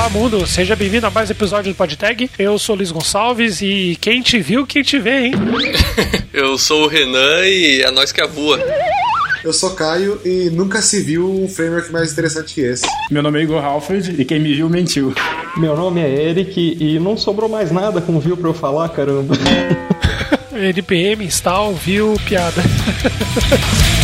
Olá, mundo! Seja bem-vindo a mais um episódio do PodTag. Eu sou o Luiz Gonçalves e quem te viu, quem te vê, hein? Eu sou o Renan e é nós que voa. Eu sou Caio e nunca se viu um framework mais interessante que esse. Meu nome é Igor Halford e quem me viu mentiu. Meu nome é Eric e não sobrou mais nada com viu pra eu falar, caramba. NPM, install, viu, piada.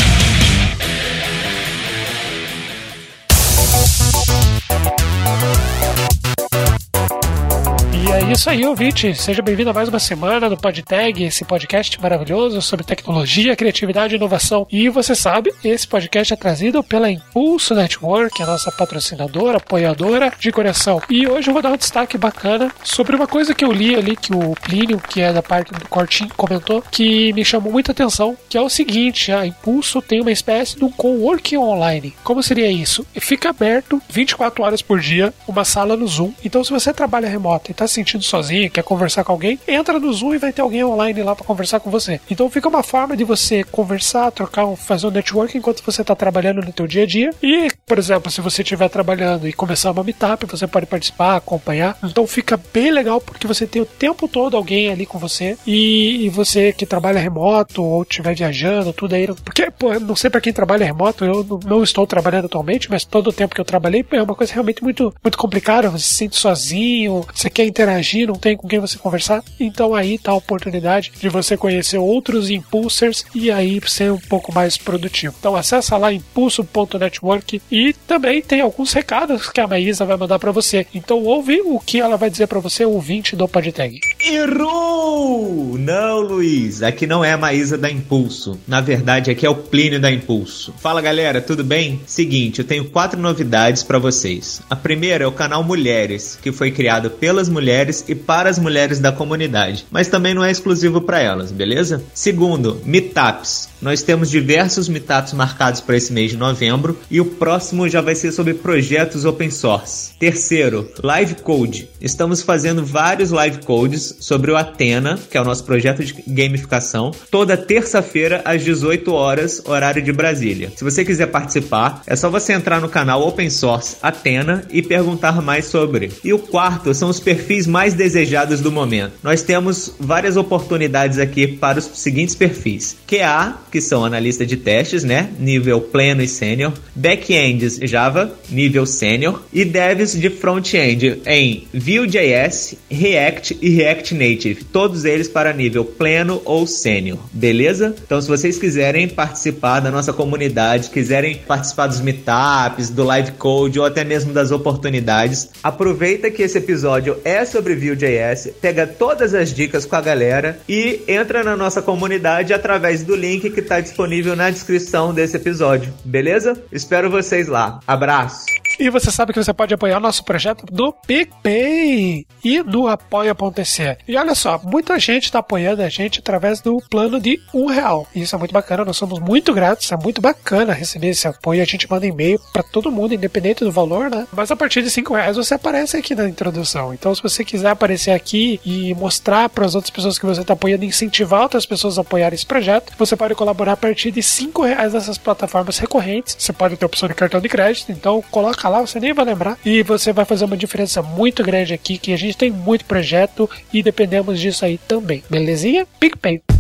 isso aí, ouvinte. Seja bem-vindo a mais uma semana do PodTag, esse podcast maravilhoso sobre tecnologia, criatividade e inovação. E você sabe, esse podcast é trazido pela Impulso Network, a nossa patrocinadora, apoiadora de coração. E hoje eu vou dar um destaque bacana sobre uma coisa que eu li ali, que o Plínio, que é da parte do Cortinho, comentou, que me chamou muita atenção, que é o seguinte, a Impulso tem uma espécie de um coworking online. Como seria isso? Fica aberto 24 horas por dia, uma sala no Zoom. Então se você trabalha remoto e está sentindo sentindo sozinho, quer conversar com alguém, entra no Zoom e vai ter alguém online lá para conversar com você. Então fica uma forma de você conversar, trocar, fazer um network enquanto você está trabalhando no teu dia a dia. E, por exemplo, se você estiver trabalhando e começar uma meetup, você pode participar, acompanhar. Então fica bem legal porque você tem o tempo todo alguém ali com você e, e você que trabalha remoto ou estiver viajando, tudo aí. Porque, pô, não sei para quem trabalha remoto, eu não, não, estou trabalhando atualmente, mas todo o tempo que eu trabalhei é uma coisa realmente muito, muito complicada. Você se sente sozinho, você quer interagir não tem com quem você conversar. Então aí tá a oportunidade de você conhecer outros impulsers e aí ser um pouco mais produtivo. Então acessa lá impulso.network e também tem alguns recados que a Maísa vai mandar para você. Então ouve o que ela vai dizer para você, ouvinte do PodTag. Errou! Não, Luiz, aqui não é a Maísa da Impulso. Na verdade, aqui é o Plínio da Impulso. Fala galera, tudo bem? Seguinte, eu tenho quatro novidades para vocês. A primeira é o canal Mulheres, que foi criado pelas mulheres e para as mulheres da comunidade, mas também não é exclusivo para elas, beleza? Segundo, meetups. Nós temos diversos meetups marcados para esse mês de novembro e o próximo já vai ser sobre projetos open source. Terceiro, Live Code. Estamos fazendo vários live codes sobre o Atena, que é o nosso projeto de gamificação, toda terça-feira às 18 horas, horário de Brasília. Se você quiser participar, é só você entrar no canal Open Source Atena e perguntar mais sobre. E o quarto são os perfis mais desejados do momento. Nós temos várias oportunidades aqui para os seguintes perfis: QA, que são analistas de testes, né? Nível pleno e sênior. Backends Java, nível sênior. E devs de front-end em Vue.js, React e React Native. Todos eles para nível pleno ou sênior. Beleza? Então, se vocês quiserem participar da nossa comunidade, quiserem participar dos meetups, do live code ou até mesmo das oportunidades, aproveita que esse episódio é sobre Vue.js, pega todas as dicas com a galera e entra na nossa comunidade através do link que está disponível na descrição desse episódio, beleza? Espero vocês lá. Abraço! E você sabe que você pode apoiar nosso projeto do PicPay e do apoia.se. E olha só, muita gente está apoiando a gente através do plano de um real. Isso é muito bacana, nós somos muito gratos, é muito bacana receber esse apoio. A gente manda e-mail para todo mundo, independente do valor, né? Mas a partir de cinco reais você aparece aqui na introdução. Então, se você quiser aparecer aqui e mostrar para as outras pessoas que você está apoiando, incentivar outras pessoas a apoiarem esse projeto, você pode colaborar a partir de cinco reais nessas plataformas recorrentes. Você pode ter opção de cartão de crédito, então coloca lá, você nem vai lembrar. E você vai fazer uma diferença muito grande aqui, que a gente tem muito projeto e dependemos disso aí também. Belezinha? PicPay.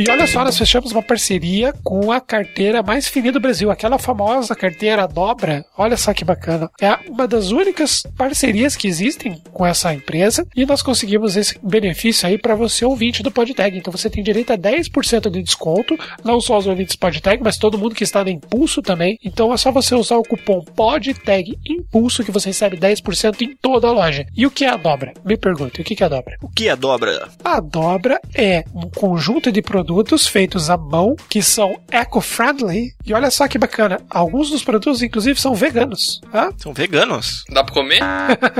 E olha só, nós fechamos uma parceria com a carteira mais fininha do Brasil, aquela famosa carteira dobra. Olha só que bacana. É uma das únicas parcerias que existem com essa empresa e nós conseguimos esse benefício aí para você ouvinte do PodTag. Então você tem direito a 10% de desconto, não só os ouvintes PodTag, mas todo mundo que está no Impulso também. Então é só você usar o cupom PodTag Impulso que você recebe 10% em toda a loja. E o que é a dobra? Me pergunte, o que é a dobra? O que é a dobra? A dobra é um conjunto de produtos produtos feitos à mão que são eco-friendly. E olha só que bacana, alguns dos produtos, inclusive, são veganos. Tá? São veganos? Dá pra comer?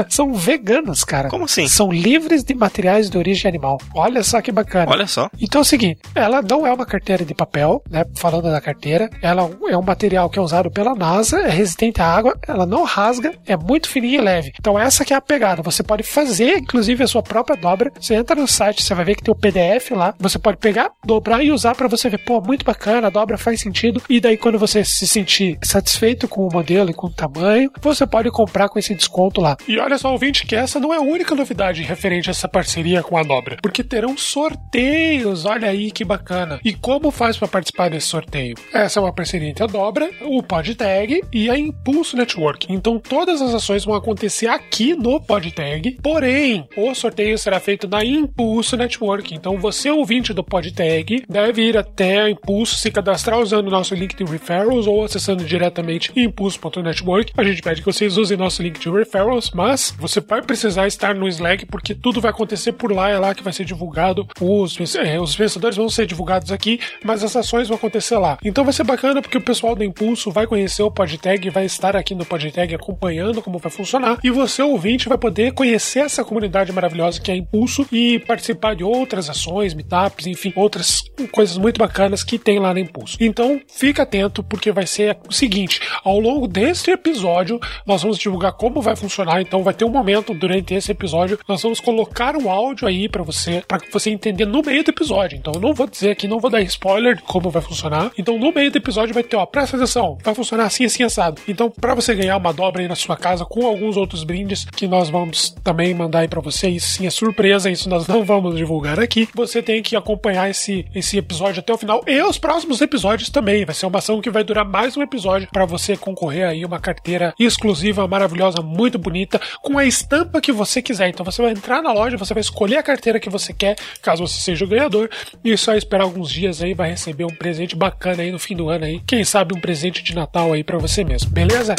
são veganos, cara. Como assim? São livres de materiais de origem animal. Olha só que bacana. Olha só. Então é o seguinte, ela não é uma carteira de papel, né? Falando da carteira, ela é um material que é usado pela NASA, é resistente à água, ela não rasga, é muito fininha e leve. Então essa que é a pegada. Você pode fazer, inclusive, a sua própria dobra. Você entra no site, você vai ver que tem o PDF lá. Você pode pegar, do dobrar e usar para você ver, pô, muito bacana, a dobra faz sentido. E daí, quando você se sentir satisfeito com o modelo e com o tamanho, você pode comprar com esse desconto lá. E olha só, ouvinte, que essa não é a única novidade referente a essa parceria com a Dobra, porque terão sorteios, olha aí que bacana. E como faz para participar desse sorteio? Essa é uma parceria entre a Dobra, o PodTag e a Impulso Network. Então todas as ações vão acontecer aqui no PodTag, porém, o sorteio será feito na Impulso Network. Então você, ouvinte do PodTag, deve ir até Impulso, se cadastrar usando o nosso link de referrals ou acessando diretamente impulso.network. A gente pede que vocês usem nosso link de referrals, mas você vai precisar estar no Slack porque tudo vai acontecer por lá, é lá que vai ser divulgado. Os, é, os vencedores vão ser divulgados aqui, mas as ações vão acontecer lá. Então vai ser bacana porque o pessoal do Impulso vai conhecer o PodTag, vai estar aqui no PodTag acompanhando como vai funcionar e você, ouvinte, vai poder conhecer essa comunidade maravilhosa que é Impulso e participar de outras ações, meetups, enfim, outras coisas muito bacanas que tem lá no Impulso. Então fica atento porque vai ser o seguinte: ao longo deste episódio, nós vamos divulgar como vai funcionar. Então vai ter um momento durante esse episódio, nós vamos colocar um áudio aí para você, para você entender no meio do episódio. Então eu não vou dizer aqui, não vou dar spoiler de como vai funcionar. Então no meio do episódio vai ter, ó, presta atenção, vai funcionar assim, assim, assado. Então para você ganhar uma dobra aí na sua casa com alguns outros brindes que nós vamos também mandar aí para você, isso sim é surpresa, isso nós não vamos divulgar aqui. Você tem que acompanhar esse, esse episódio até o final e os próximos episódios também. Vai ser uma ação que vai durar mais um episódio para você concorrer aí uma carteira exclusiva, maravilhosa, muito bonita, com a estampa que você quiser. Então você vai entrar na loja, você vai escolher a carteira que você quer, caso você seja o ganhador, e só esperar alguns dias aí vai receber um presente bacana aí no fim do ano aí. Quem sabe um presente de Natal aí para você mesmo, beleza?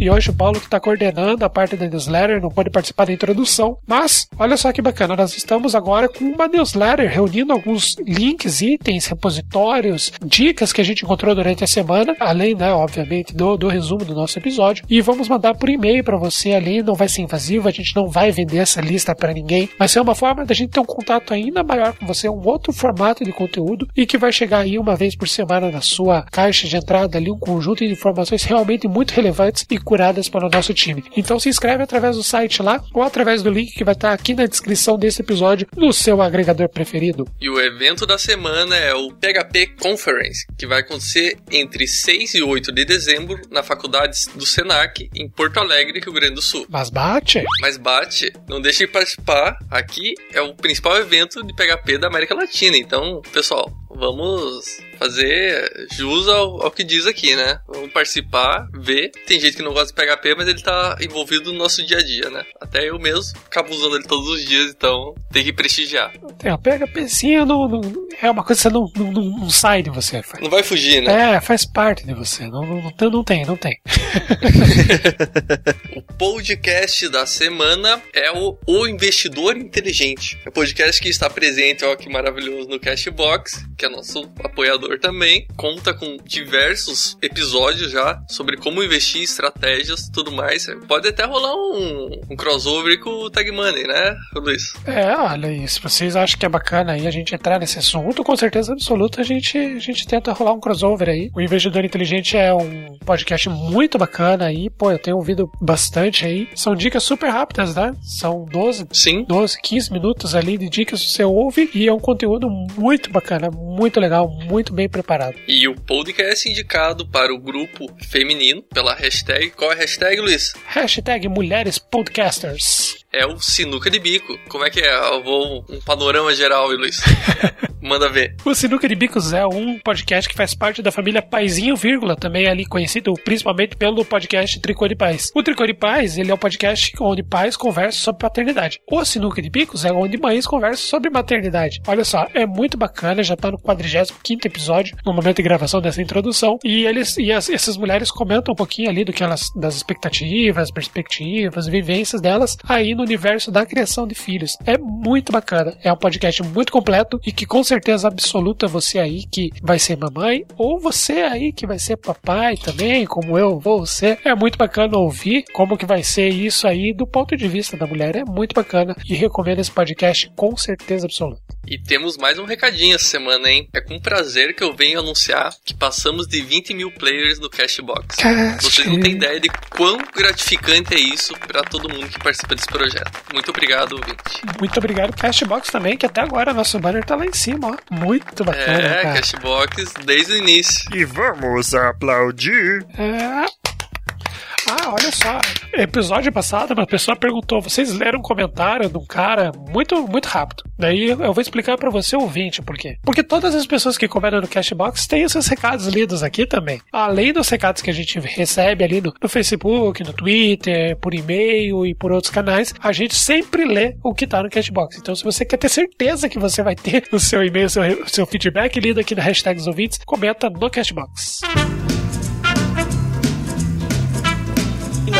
E hoje o Paulo que está coordenando a parte da newsletter não pode participar da introdução. Mas, olha só que bacana, nós estamos agora com uma newsletter reunindo alguns links, itens, repositórios, dicas que a gente encontrou durante a semana, além, né, obviamente, do, do resumo do nosso episódio. E vamos mandar por e-mail para você ali, não vai ser invasivo, a gente não vai vender essa lista para ninguém. Vai ser uma forma da gente ter um contato ainda maior com você, um outro formato de conteúdo e que vai chegar aí uma vez por semana na sua caixa de entrada ali um conjunto de informações realmente muito relevantes e curadas para o nosso time. Então se inscreve através do site lá ou através do link que vai estar aqui na descrição desse episódio no seu agregador preferido. E o evento da semana é o PHP Conference, que vai acontecer entre 6 e 8 de dezembro na faculdade do Senac, em Porto Alegre, Rio Grande do Sul. Mas bate! Mas bate, não deixe de participar. Aqui é o principal evento de PHP da América Latina. Então, pessoal, vamos fazer jus ao, ao, que diz aqui, né? Vamos participar, ver. Tem gente que não gosta de PHP, mas ele tá envolvido no nosso dia a dia, né? Até eu mesmo acabo usando ele todos os dias, então tem que prestigiar. Tem, PHPzinho não, não, é uma coisa que você não, não, não, sai de você. Não vai fugir, né? É, faz parte de você. Não, não, não, não tem, não tem. o podcast da semana é o O Investidor Inteligente. É o podcast que está presente, ó, que maravilhoso, no Cashbox, que é nosso apoiador também. Conta com diversos episódios já sobre como investir, estratégias tudo mais. Pode até rolar um, um crossover com o Tag Money, né, Luiz? É, olha aí. Se vocês acham que é bacana aí a gente entrar nesse assunto, com certeza absoluta a gente, a gente tenta rolar um crossover aí. O Investidor Inteligente é um podcast muito bacana aí. Pô, eu tenho ouvido bastante aí. São dicas super rápidas, né? São 12, Sim. 12 15 minutos ali de dicas que você ouve e é um conteúdo muito bacana, muito legal, muito bem preparado. E o podcast indicado para o grupo feminino pela hashtag. Qual é a hashtag, Luiz? Hashtag Mulheres Podcasters. É o Sinuca de Bico. Como é que é? Eu vou um panorama geral, Luiz. Manda ver. O Sinuca de Bicos é um podcast que faz parte da família Paizinho, vírgula, também ali conhecido principalmente pelo podcast Tricô de Pais. O Tricô de Pais, ele é um podcast onde pais conversam sobre paternidade. O Sinuca de Bicos é onde mães conversam sobre maternidade. Olha só, é muito bacana, já tá no 45 episódio, no momento de gravação dessa introdução, e eles e as, essas mulheres comentam um pouquinho ali do que elas das expectativas, perspectivas, vivências delas aí no universo da criação de filhos. É muito bacana. É um podcast muito completo e que com certeza absoluta você aí que vai ser mamãe ou você aí que vai ser papai também, como eu vou ser. É muito bacana ouvir como que vai ser isso aí do ponto de vista da mulher. É muito bacana e recomendo esse podcast com certeza absoluta. E temos mais um recadinho essa semana, hein? É com prazer que eu venho anunciar que passamos de 20 mil players no Cashbox. Cash. Vocês não têm ideia de quão gratificante é isso para todo mundo que participa desse projeto. Muito obrigado, ouvinte. Muito obrigado, Cashbox também, que até agora nosso banner tá lá em cima muito bacana, É, cara. Cashbox desde o início. E vamos aplaudir. É. Ah, olha só. Episódio passado, uma pessoa perguntou: vocês leram um comentário de um cara muito, muito rápido. Daí eu vou explicar pra você, ouvinte, por quê. Porque todas as pessoas que comentam no Cashbox têm seus recados lidos aqui também. Além dos recados que a gente recebe ali no, no Facebook, no Twitter, por e-mail e por outros canais, a gente sempre lê o que tá no Cashbox. Então, se você quer ter certeza que você vai ter o seu e-mail, seu, seu feedback lido aqui na hashtag ouvintes, comenta no Cashbox. E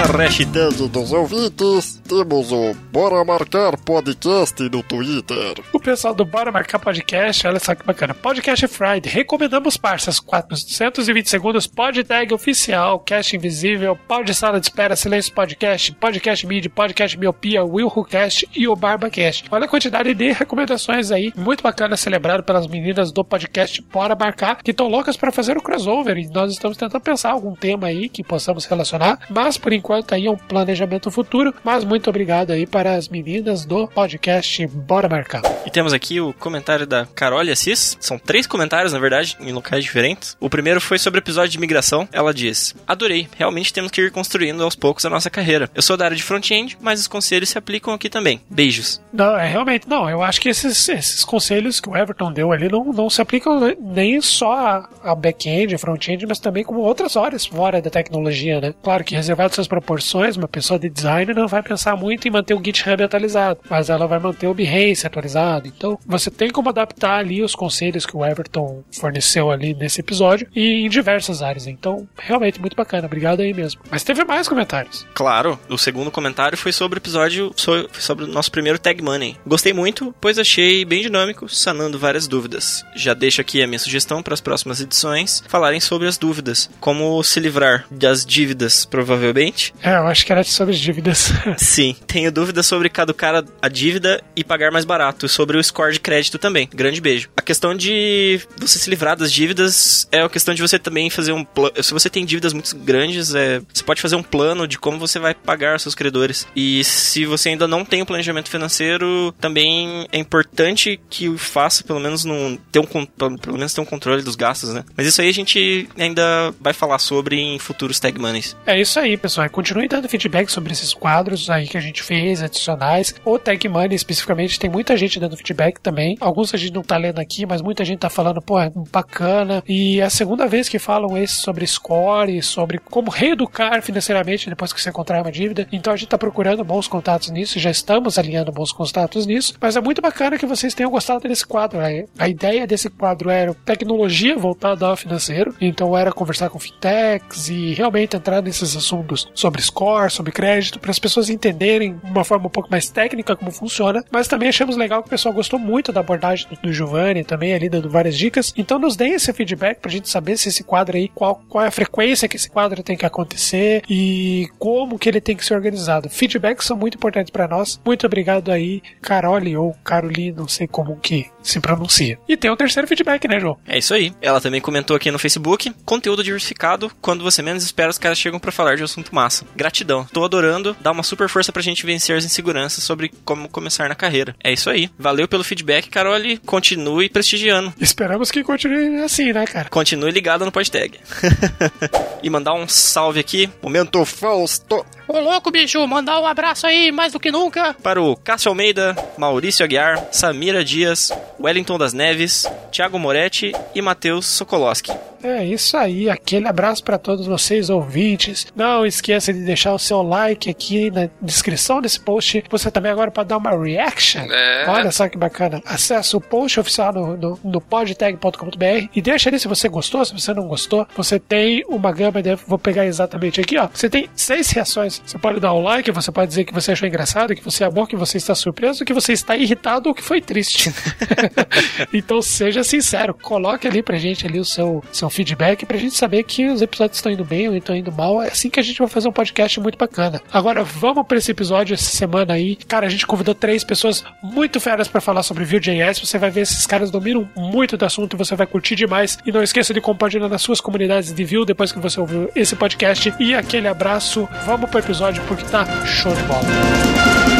na hashtag dos ouvintes, temos o Bora Marcar Podcast no Twitter. O pessoal do Bora Marcar Podcast, olha só que bacana. Podcast Friday, recomendamos parças 420 segundos, pod tag oficial, cast invisível, pod sala de espera, silêncio podcast, podcast mid, podcast miopia, Will Who Cast e o BarbaCast. Olha a quantidade de recomendações aí, muito bacana celebrado pelas meninas do podcast Bora Marcar, que estão loucas para fazer o crossover e nós estamos tentando pensar algum tema aí que possamos relacionar, mas por enquanto aí é um planejamento futuro, mas muito obrigado aí para as meninas do podcast Bora Marcar. E temos aqui o comentário da Carol Assis. São três comentários, na verdade, em locais diferentes. O primeiro foi sobre o episódio de migração. Ela diz: Adorei, realmente temos que ir construindo aos poucos a nossa carreira. Eu sou da área de front-end, mas os conselhos se aplicam aqui também. Beijos. Não, é realmente, não, eu acho que esses, esses conselhos que o Everton deu ali não, não se aplicam nem só a, a back-end, front-end, mas também como outras áreas fora da tecnologia, né? Claro que reservado suas proporções, uma pessoa de design não vai pensar muito em manter o GitHub atualizado, mas ela vai manter o Behance atualizado. Então, você tem como adaptar ali os conselhos que o Everton forneceu ali nesse episódio e em diversas áreas. Então, realmente muito bacana. Obrigado aí mesmo. Mas teve mais comentários. Claro, o segundo comentário foi sobre o episódio, sobre o nosso primeiro Tag Money. Gostei muito, pois achei bem dinâmico, sanando várias dúvidas. Já deixo aqui a minha sugestão para as próximas edições falarem sobre as dúvidas, como se livrar das dívidas, provavelmente. É, eu acho que era sobre as dívidas. Sim, tenho dúvidas sobre caducar a dívida e pagar mais barato, sobre o score de crédito também. Grande beijo. A questão de você se livrar das dívidas é a questão de você também fazer um plano. Se você tem dívidas muito grandes, é, você pode fazer um plano de como você vai pagar seus credores. E se você ainda não tem um planejamento financeiro, também é importante que o faça, pelo menos, num, ter um, pelo menos ter um controle dos gastos, né? Mas isso aí a gente ainda vai falar sobre em futuros Tag Moneys. É isso aí, pessoal. Continue dando feedback sobre esses quadros aí que a gente fez, adicionais. O Tech Money, especificamente, tem muita gente dando feedback também. Alguns a gente não tá lendo aqui, mas muita gente tá falando, pô, é bacana. E é a segunda vez que falam esse sobre score, sobre como reeducar financeiramente depois que você contrai uma dívida. Então a gente tá procurando bons contatos nisso, já estamos alinhando bons contatos nisso. Mas é muito bacana que vocês tenham gostado desse quadro. A- A ideia desse quadro era tecnologia voltada ao financeiro. Então era conversar com fintechs e realmente entrar nesses assuntos sobre score, sobre crédito, para as pessoas entenderem de uma forma um pouco mais técnica como funciona. Mas também achamos legal que o pessoal gostou muito da abordagem do, do Giovanni, também ali dando várias dicas. Então nos deem esse feedback pra gente saber se esse quadro aí, qual, qual é a frequência que esse quadro tem que acontecer e como que ele tem que ser organizado. Feedbacks são muito importantes para nós. Muito obrigado aí, Carole ou Caroline, não sei como que se pronuncia. E tem o terceiro feedback, né, João? É isso aí. Ela também comentou aqui no Facebook: conteúdo diversificado, quando você menos espera, os caras chegam pra falar de um assunto massa. Gratidão. Tô adorando, dá uma super força pra gente vencer as inseguranças sobre como começar na carreira. É isso aí. Valeu pelo feedback, Carole. Continue prestigiando. Esperamos que continue assim, né, cara? Continue ligado no PodTag. e mandar um salve aqui Momento Fausto. Ô louco, bicho, mandar um abraço aí, mais do que nunca. para o Cássio Almeida, Maurício Aguiar, Samira Dias, Wellington das Neves, Thiago Moretti e Matheus Sokolowski. É isso aí, aquele abraço para todos vocês ouvintes. Não esqueça de deixar o seu like aqui na descrição desse post. Você também agora pode dar uma reaction. É. Olha só que bacana. Acesse o post oficial no, no, no podtag.com.br e deixa ali se você gostou, se você não gostou. Você tem uma gama de. Vou pegar exatamente aqui, ó. Você tem seis reações. Você pode dar um like, você pode dizer que você achou engraçado, que você amou, que você está surpreso, que você está irritado ou que foi triste. então seja sincero, coloque ali pra gente ali o seu, seu feedback pra gente saber que os episódios estão indo bem ou estão indo mal. É assim que a gente vai fazer um podcast muito bacana. Agora vamos pra esse episódio essa semana aí. Cara, a gente convidou três pessoas muito feras pra falar sobre Vue.js. Você vai ver esses caras dominam muito do assunto, você vai curtir demais. E não esqueça de compartilhar nas suas comunidades de Vue depois que você ouviu esse podcast. E aquele abraço. Vamos pro episódio porque tá show de bola.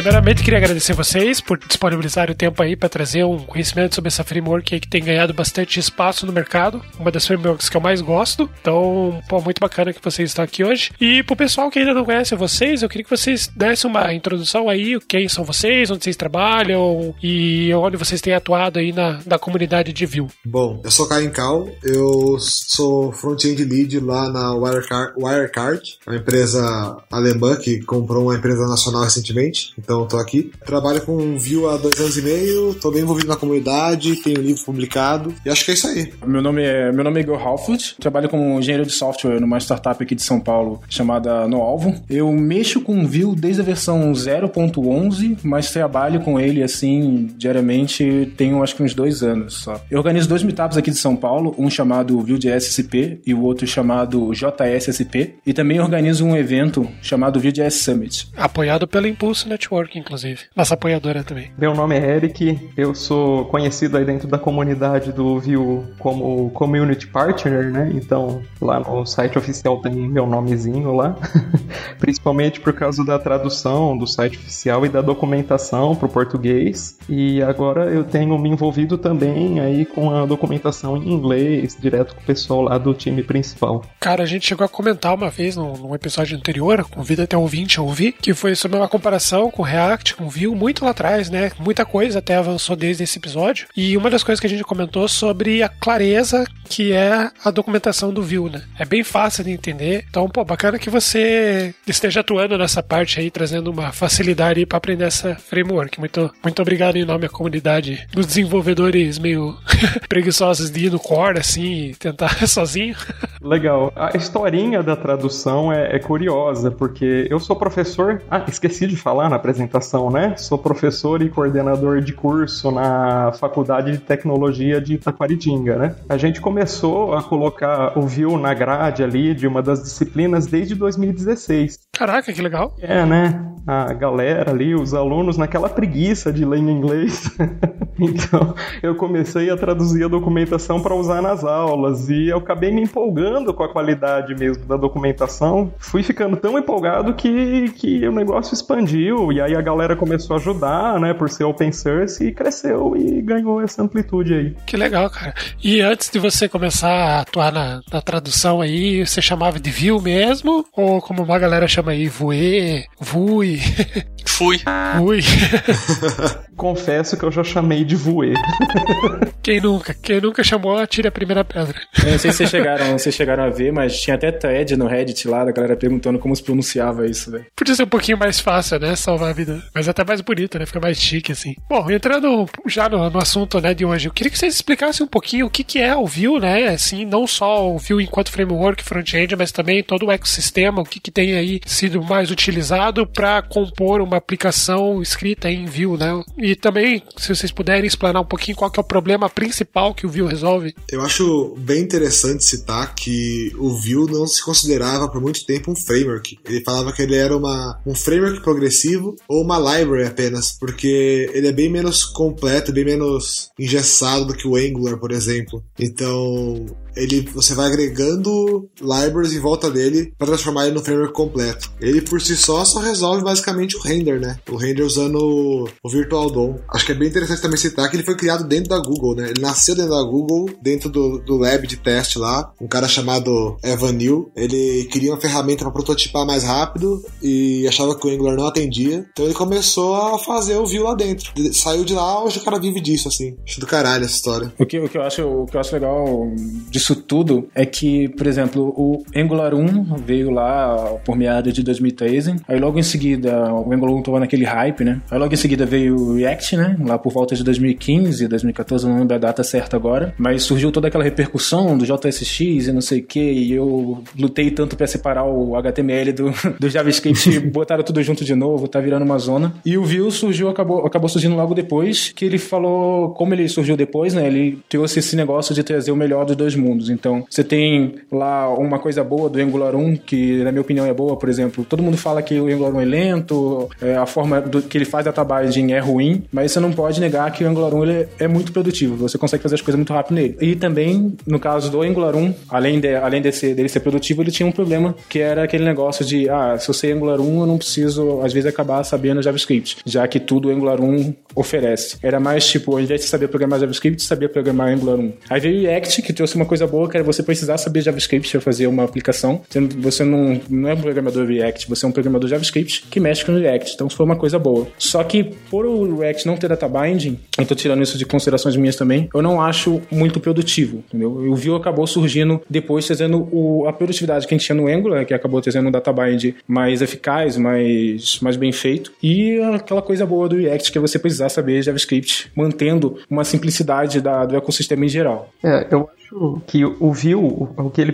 Primeiramente queria agradecer vocês por disponibilizar o tempo aí para trazer um conhecimento sobre essa framework aí que tem ganhado bastante espaço no mercado, uma das frameworks que eu mais gosto. Então, pô, muito bacana que vocês estão aqui hoje. E pro pessoal que ainda não conhece vocês, eu queria que vocês dessem uma introdução aí, quem são vocês, onde vocês trabalham e onde vocês têm atuado aí na, na comunidade de Vue. Bom, eu sou Caio Cal, eu sou front-end lead lá na Wirecard, Wirecard, uma empresa alemã que comprou uma empresa nacional recentemente, então estou aqui. Trabalho com Vue há dois anos e meio, estou bem envolvido na comunidade, tenho um livro publicado e acho que é isso aí. Meu nome é, meu nome é Igor Halford, trabalho como engenheiro de software numa startup aqui de São Paulo chamada No Alvo. Eu mexo com Vue desde a versão 0.11, mas trabalho com ele assim diariamente tenho acho que uns dois anos só. Eu organizo dois meetups aqui de São Paulo, um chamado Vue.js SP e o outro chamado JSSP, e também organizo um evento chamado Vue.js Summit. Apoiado pela Impulso Network, inclusive. Nossa apoiadora também. Meu nome é Eric, eu sou conhecido aí dentro da comunidade do Vue como Community Partner, né? Então, lá no site oficial tem meu nomezinho lá, principalmente por causa da tradução do site oficial e da documentação para o português. E agora eu tenho me envolvido também aí com a documentação em inglês, direto com o pessoal lá do time principal. Cara, a gente chegou a comentar uma vez num, num episódio anterior, convido até ouvinte a ouvir, que foi sobre uma comparação com React, com Vue, muito lá atrás, né? Muita coisa até avançou desde esse episódio. E uma das coisas que a gente comentou sobre a clareza que é a documentação do Vue, né? É bem fácil de entender. Então, pô, bacana que você esteja atuando nessa parte aí, trazendo uma facilidade para aprender essa framework. Muito, muito obrigado em nome da comunidade dos desenvolvedores meio preguiçosos de ir no core, assim, e tentar sozinho. Legal. A historinha da tradução é, é, curiosa, porque eu sou professor. Ah, esqueci de falar na apresentação, né? Sou professor e coordenador de curso na Faculdade de Tecnologia de Itaquaritinga, né? A gente começou a colocar o Vue na grade ali de uma das disciplinas desde 2016. Caraca, que legal. É, né? A galera ali, os alunos, naquela preguiça de ler em inglês. então, eu comecei a traduzir a documentação para usar nas aulas e eu acabei me empolgando com a qualidade mesmo da documentação. Fui ficando tão empolgado que, que o negócio expandiu e aí a galera começou a ajudar, né, por ser open source e cresceu e ganhou essa amplitude aí. Que legal, cara. E antes de você começar a atuar na, na tradução aí, você chamava de Vue mesmo? Ou como uma galera chama aí, Vue, Vui? Fui. Fui. Confesso que eu já chamei de Vue. Quem nunca? Quem nunca chamou, atire a primeira pedra. Eu não sei se vocês chegaram, vocês chegaram a ver, mas tinha até thread no Reddit lá, da galera perguntando como se pronunciava isso, velho. Podia ser um pouquinho mais fácil, né? Salvar a vida. Mas até mais bonito, né? Fica mais chique, assim. Bom, entrando já no, no assunto, né, de hoje, eu queria que vocês explicassem um pouquinho o que, que é o Vue, né? Assim, não só o Vue enquanto framework front-end, mas também todo o ecossistema, o que, que tem aí sido mais utilizado para compor uma aplicação escrita em Vue, né? E também, se vocês puderem explanar um pouquinho qual que é o problema principal que o Vue resolve. Eu acho bem interessante citar que o Vue não se considerava por muito tempo um framework. Ele falava que ele era uma, um framework progressivo ou uma library apenas, porque ele é bem menos completo, bem menos engessado do que o Angular, por exemplo. Então, ele você vai agregando libraries em volta dele para transformar ele no framework completo. Ele por si só só resolve basicamente o render, né? O render usando o Virtual DOM. Acho que é bem interessante também citar que ele foi criado dentro da Google, né? Ele nasceu dentro da Google, dentro do, do lab de teste lá. Um cara chamado Evan New. Ele queria uma ferramenta para prototipar mais rápido e achava que o Angular não atendia. Então ele começou a fazer o Vue lá dentro. Ele saiu de lá, hoje o cara vive disso, assim. Acho do caralho essa história. O que, o que, eu, acho, o que eu acho legal disso tudo é que, por exemplo, o Angular 1 veio lá por meados de 2013. Aí logo em seguida, o Angular 1 tava naquele hype, né? Aí logo em seguida veio o React, né? Lá por volta de 2015, 2014, não lembro a data certa agora. Mas surgiu toda aquela repercussão do JSX e não sei o que. E eu lutei tanto para separar o HTML do, do JavaScript botaram tudo junto de novo, tá virando uma zona. E o Vue surgiu, acabou, acabou surgindo logo depois, que ele falou, como ele surgiu depois, né? Ele trouxe esse negócio de trazer o melhor dos dois mundos mundos. Então, você tem lá uma coisa boa do Angular 1, que na minha opinião é boa, por exemplo. Todo mundo fala que o Angular 1 é lento, é, a forma do, que ele faz a tabagem é ruim, mas você não pode negar que o Angular 1 ele é muito produtivo. Você consegue fazer as coisas muito rápido nele. E também, no caso do Angular 1, além, de, além de ser, dele ser produtivo, ele tinha um problema que era aquele negócio de, ah, se eu sei Angular 1, eu não preciso, às vezes, acabar sabendo JavaScript, já que tudo o Angular 1 oferece. Era mais tipo, ao invés de saber programar JavaScript, sabia programar Angular 1. Aí veio o React, que trouxe uma coisa boa, que era você precisar saber JavaScript para fazer uma aplicação. Você não, não é um programador React, você é um programador JavaScript que mexe com React. Então, isso foi uma coisa boa. Só que, por o React não ter data binding, eu tô tirando isso de considerações minhas também, eu não acho muito produtivo, entendeu? O Vue acabou surgindo depois, trazendo o, a produtividade que a gente tinha no Angular, que acabou trazendo um data bind mais eficaz, mais, mais bem feito, e aquela coisa boa do React, que é você precisar saber JavaScript, mantendo uma simplicidade da, do ecossistema em geral. É, eu acho que o Vue, o que ele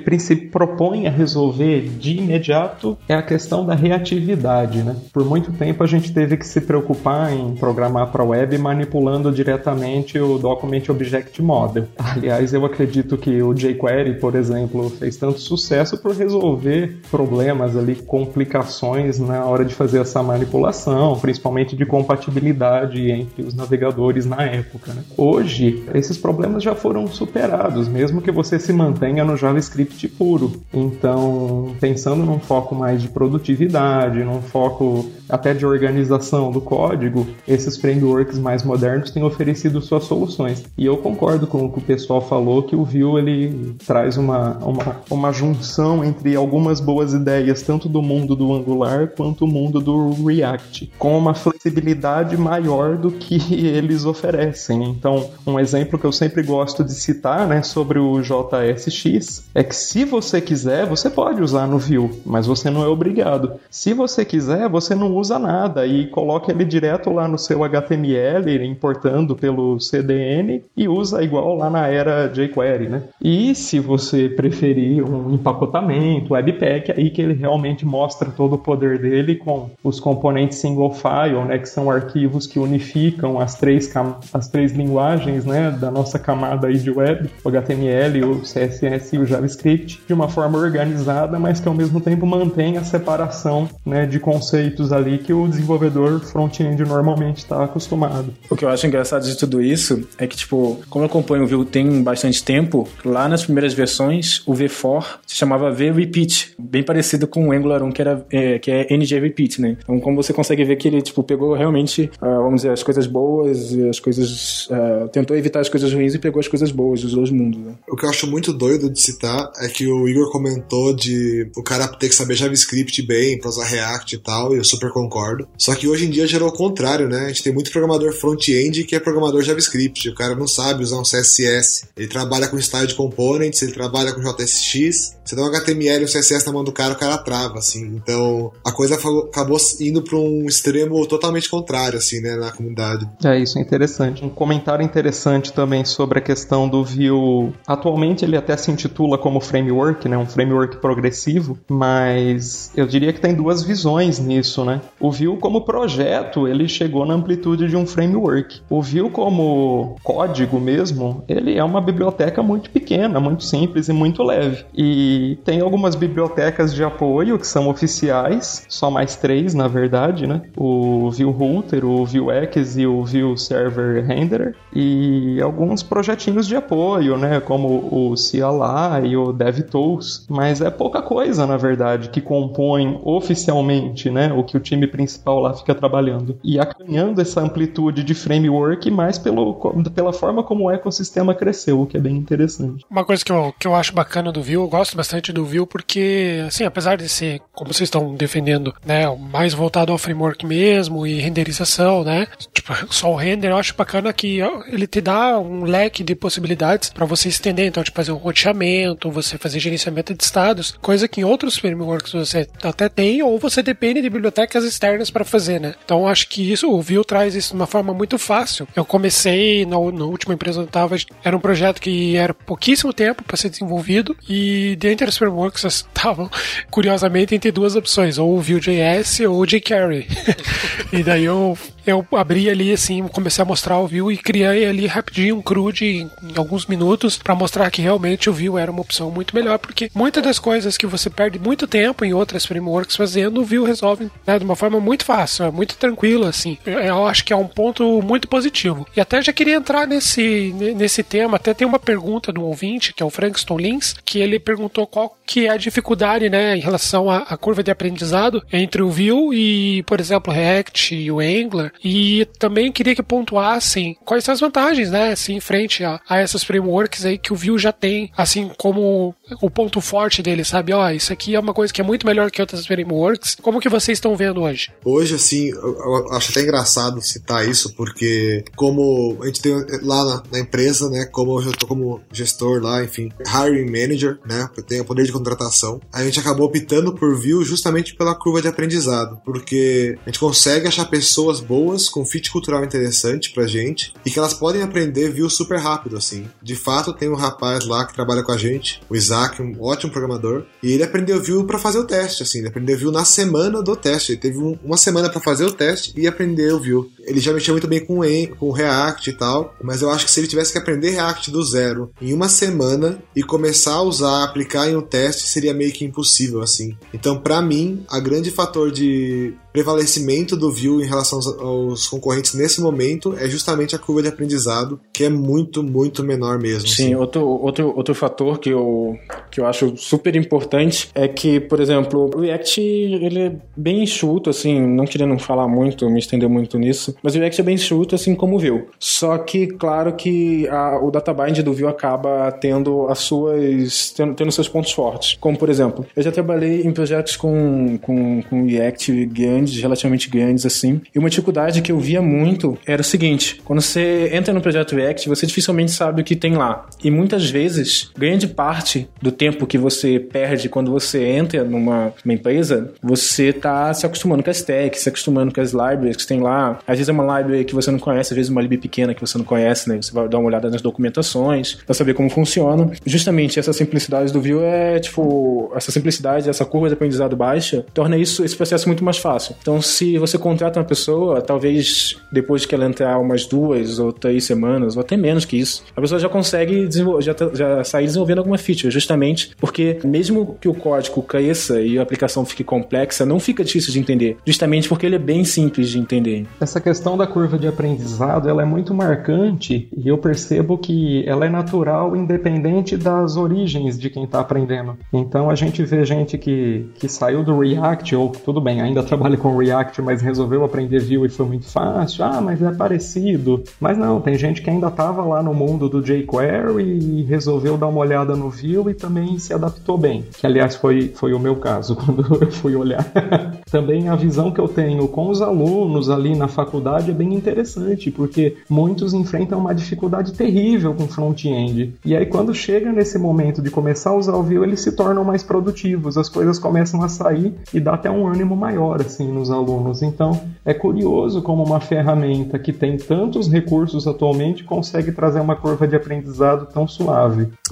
propõe a resolver de imediato é a questão da reatividade, né? Por muito tempo a gente teve que se preocupar em programar para web manipulando diretamente o Document Object Model. Aliás, eu acredito que o jQuery, por exemplo, fez tanto sucesso por resolver problemas ali, complicações na hora de fazer essa manipulação, principalmente de compatibilidade entre os navegadores na época. Né? Hoje, esses problemas já foram superados, mesmo que você se mantenha no JavaScript puro. Então, pensando num foco mais de produtividade, num foco até de organização do código, esses frameworks mais modernos têm oferecido suas soluções. E eu concordo com o que o pessoal falou que o Vue ele traz uma, uma, uma junção entre algumas boas ideias, tanto do mundo do Angular quanto o mundo do React, com uma flexibilidade maior do que eles oferecem. Então, um exemplo que eu sempre gosto de citar, né, sobre o JSX, é que se você quiser, você pode usar no Vue, mas você não é obrigado. Se você quiser, você não usa nada e coloca ele direto lá no seu HTML, importando pelo CDN e usa igual lá na era jQuery, né? E se você preferir um empacotamento, Webpack, aí que ele realmente mostra todo o poder dele com os componentes single file, né, que são arquivos que unificam as três as três linguagens, né, da nossa camada aí de web, o HTML, o CSS e o JavaScript, de uma forma organizada, mas que ao mesmo tempo mantém a separação, né, de conceitos ali que o desenvolvedor front-end normalmente está acostumado. O que eu acho engraçado de tudo isso é que, tipo, como eu acompanho o Vue tem bastante tempo, lá nas primeiras versões, o V4 se chamava V-Repeat, bem parecido com o Angular 1, que, era, é, que é NG Repeat, né? Então, como você consegue ver que ele, tipo, pegou realmente, uh, vamos dizer, as coisas boas e as coisas... Uh, tentou evitar as coisas ruins e pegou as coisas boas dos dois mundos, né? O que eu acho muito doido de citar é que o Igor comentou de o cara ter que saber JavaScript bem pra usar React e tal, e eu super concordo. Só que hoje em dia gerou o contrário, né? A gente tem muito programador front-end que é programador JavaScript. O cara não sabe usar um CSS. Ele trabalha com style components, ele trabalha com JSX. Você dá um HTML e um CSS na mão do cara, o cara trava, assim. Então, a coisa acabou indo para um extremo totalmente contrário, assim, né, na comunidade. É, isso é interessante. Um comentário interessante também sobre a questão do Vue. Atualmente ele até se intitula como framework, né, um framework progressivo, mas eu diria que tem duas visões nisso, né? O Vue como projeto, ele chegou na amplitude de um framework. O Vue como código mesmo, ele é uma biblioteca muito pequena, muito simples e muito leve. E tem algumas bibliotecas de apoio que são oficiais, só mais três na verdade, né? O Vue Router, o Vuex e o Vue Server Renderer. E alguns projetinhos de apoio, né? Como o CLI e o DevTools. Mas é pouca coisa, na verdade, que compõe oficialmente, né? O que o time principal lá fica trabalhando. E acanhando essa amplitude de framework mais pelo, pela forma como o ecossistema cresceu, o que é bem interessante. Uma coisa que eu, que eu acho bacana do Vue, eu gosto bastante do Vue porque, assim, apesar de ser, como vocês estão defendendo, né, mais voltado ao framework mesmo e renderização, né, tipo, só o render, eu acho bacana que ele te dá um leque de possibilidades para você estender, então, tipo, fazer um roteamento, você fazer gerenciamento de estados, coisa que em outros frameworks você até tem, ou você depende de bibliotecas externas para fazer, né? Então acho que isso, o Vue traz isso de uma forma muito fácil. Eu comecei no, no última empresa onde estava, era um projeto que era pouquíssimo tempo para ser desenvolvido e dentre as frameworks estavam, curiosamente, entre duas opções, ou o Vue.js ou o jQuery. e daí eu eu abri ali, assim, comecei a mostrar o Vue e criei ali rapidinho um CRUD em alguns minutos para mostrar que realmente o Vue era uma opção muito melhor, porque muitas das coisas que você perde muito tempo em outras frameworks fazendo, o Vue resolve né, de uma forma muito fácil, é muito tranquilo, assim. Eu, eu acho que é um ponto muito positivo. E até já queria entrar nesse, nesse tema, até tem uma pergunta do ouvinte, que é o Frankston Lins, que ele perguntou qual que é a dificuldade, né, em relação à, à curva de aprendizado entre o Vue e, por exemplo, React e o Angular. E também queria que pontuassem quais são as vantagens, né, assim, em frente a, a essas frameworks aí que o Vue já tem, assim, como o ponto forte dele, sabe? Ó, isso aqui é uma coisa que é muito melhor que outras frameworks. Como que vocês estão vendo hoje? Hoje, assim, eu, acho até engraçado citar isso, porque como a gente tem lá na, na empresa, né, como eu tô como gestor lá, enfim, hiring manager, né, eu tenho o poder de contratação, a gente acabou optando por Vue justamente pela curva de aprendizado, porque a gente consegue achar pessoas boas com fit cultural interessante pra gente e que elas podem aprender Vue super rápido, assim. De fato, tem um rapaz lá que trabalha com a gente, o Isaac, um ótimo programador, e ele aprendeu Vue para fazer o teste, assim, ele aprendeu Vue na semana do teste, ele teve um, uma semana para fazer o teste e aprendeu Vue. Ele já mexeu muito bem com o, com React e tal, mas eu acho que se ele tivesse que aprender React do zero em uma semana e começar a usar, aplicar em um teste, seria meio que impossível, assim. Então, para mim, a grande fator de prevalecimento do Vue em relação aos, aos, concorrentes nesse momento é justamente a curva de aprendizado, que é muito, muito menor mesmo. Sim, assim. outro, outro, outro fator que eu, que eu acho super importante é que, por exemplo, o React ele é bem enxuto, assim, não querendo falar muito, me estender muito nisso, mas o React é bem enxuto, assim como o Vue. Só que, claro que a, o databind do Vue acaba tendo as suas, tendo, tendo seus pontos fortes. Como, por exemplo, eu já trabalhei em projetos com, com, com React grandes, relativamente grandes assim. E uma dificuldade que eu via muito era o seguinte: quando você entra no projeto React, você dificilmente sabe o que tem lá. E muitas vezes, grande parte do tempo que você perde quando você entra numa, empresa, você está se acostumando com as techs, se acostumando com as libraries que tem lá. Às vezes é uma library que você não conhece, às vezes uma lib pequena que você não conhece, né? Você vai dar uma olhada nas documentações para saber como funciona. Justamente essa simplicidade do Vue é tipo essa simplicidade, essa curva de aprendizado baixa torna isso esse processo muito mais fácil. Então, se você contrata uma pessoa, talvez depois que ela entrar umas duas ou três semanas, ou até menos que isso, a pessoa já consegue já, já sair desenvolvendo alguma feature, justamente porque mesmo que o código cresça e a aplicação fique complexa, não fica difícil de entender, justamente porque ele é bem simples de entender. Essa questão da curva de aprendizado, ela é muito marcante e eu percebo que ela é natural independente das origens de quem está aprendendo. Então, a gente vê gente que, que saiu do React, ou tudo bem, ainda trabalha com com React, mas resolveu aprender Vue e foi muito fácil. Ah, mas é parecido. Mas não, tem gente que ainda estava lá no mundo do jQuery resolveu dar uma olhada no Vue e também se adaptou bem. Que aliás foi, foi o meu caso quando eu fui olhar. também a visão que eu tenho com os alunos ali na faculdade é bem interessante, porque muitos enfrentam uma dificuldade terrível com front-end. E aí quando chega nesse momento de começar a usar o Vue, eles se tornam mais produtivos, as coisas começam a sair e dá até um ânimo maior assim nos alunos. Então, é curioso como uma ferramenta que tem tantos recursos atualmente consegue trazer uma curva de aprendizado tão suave.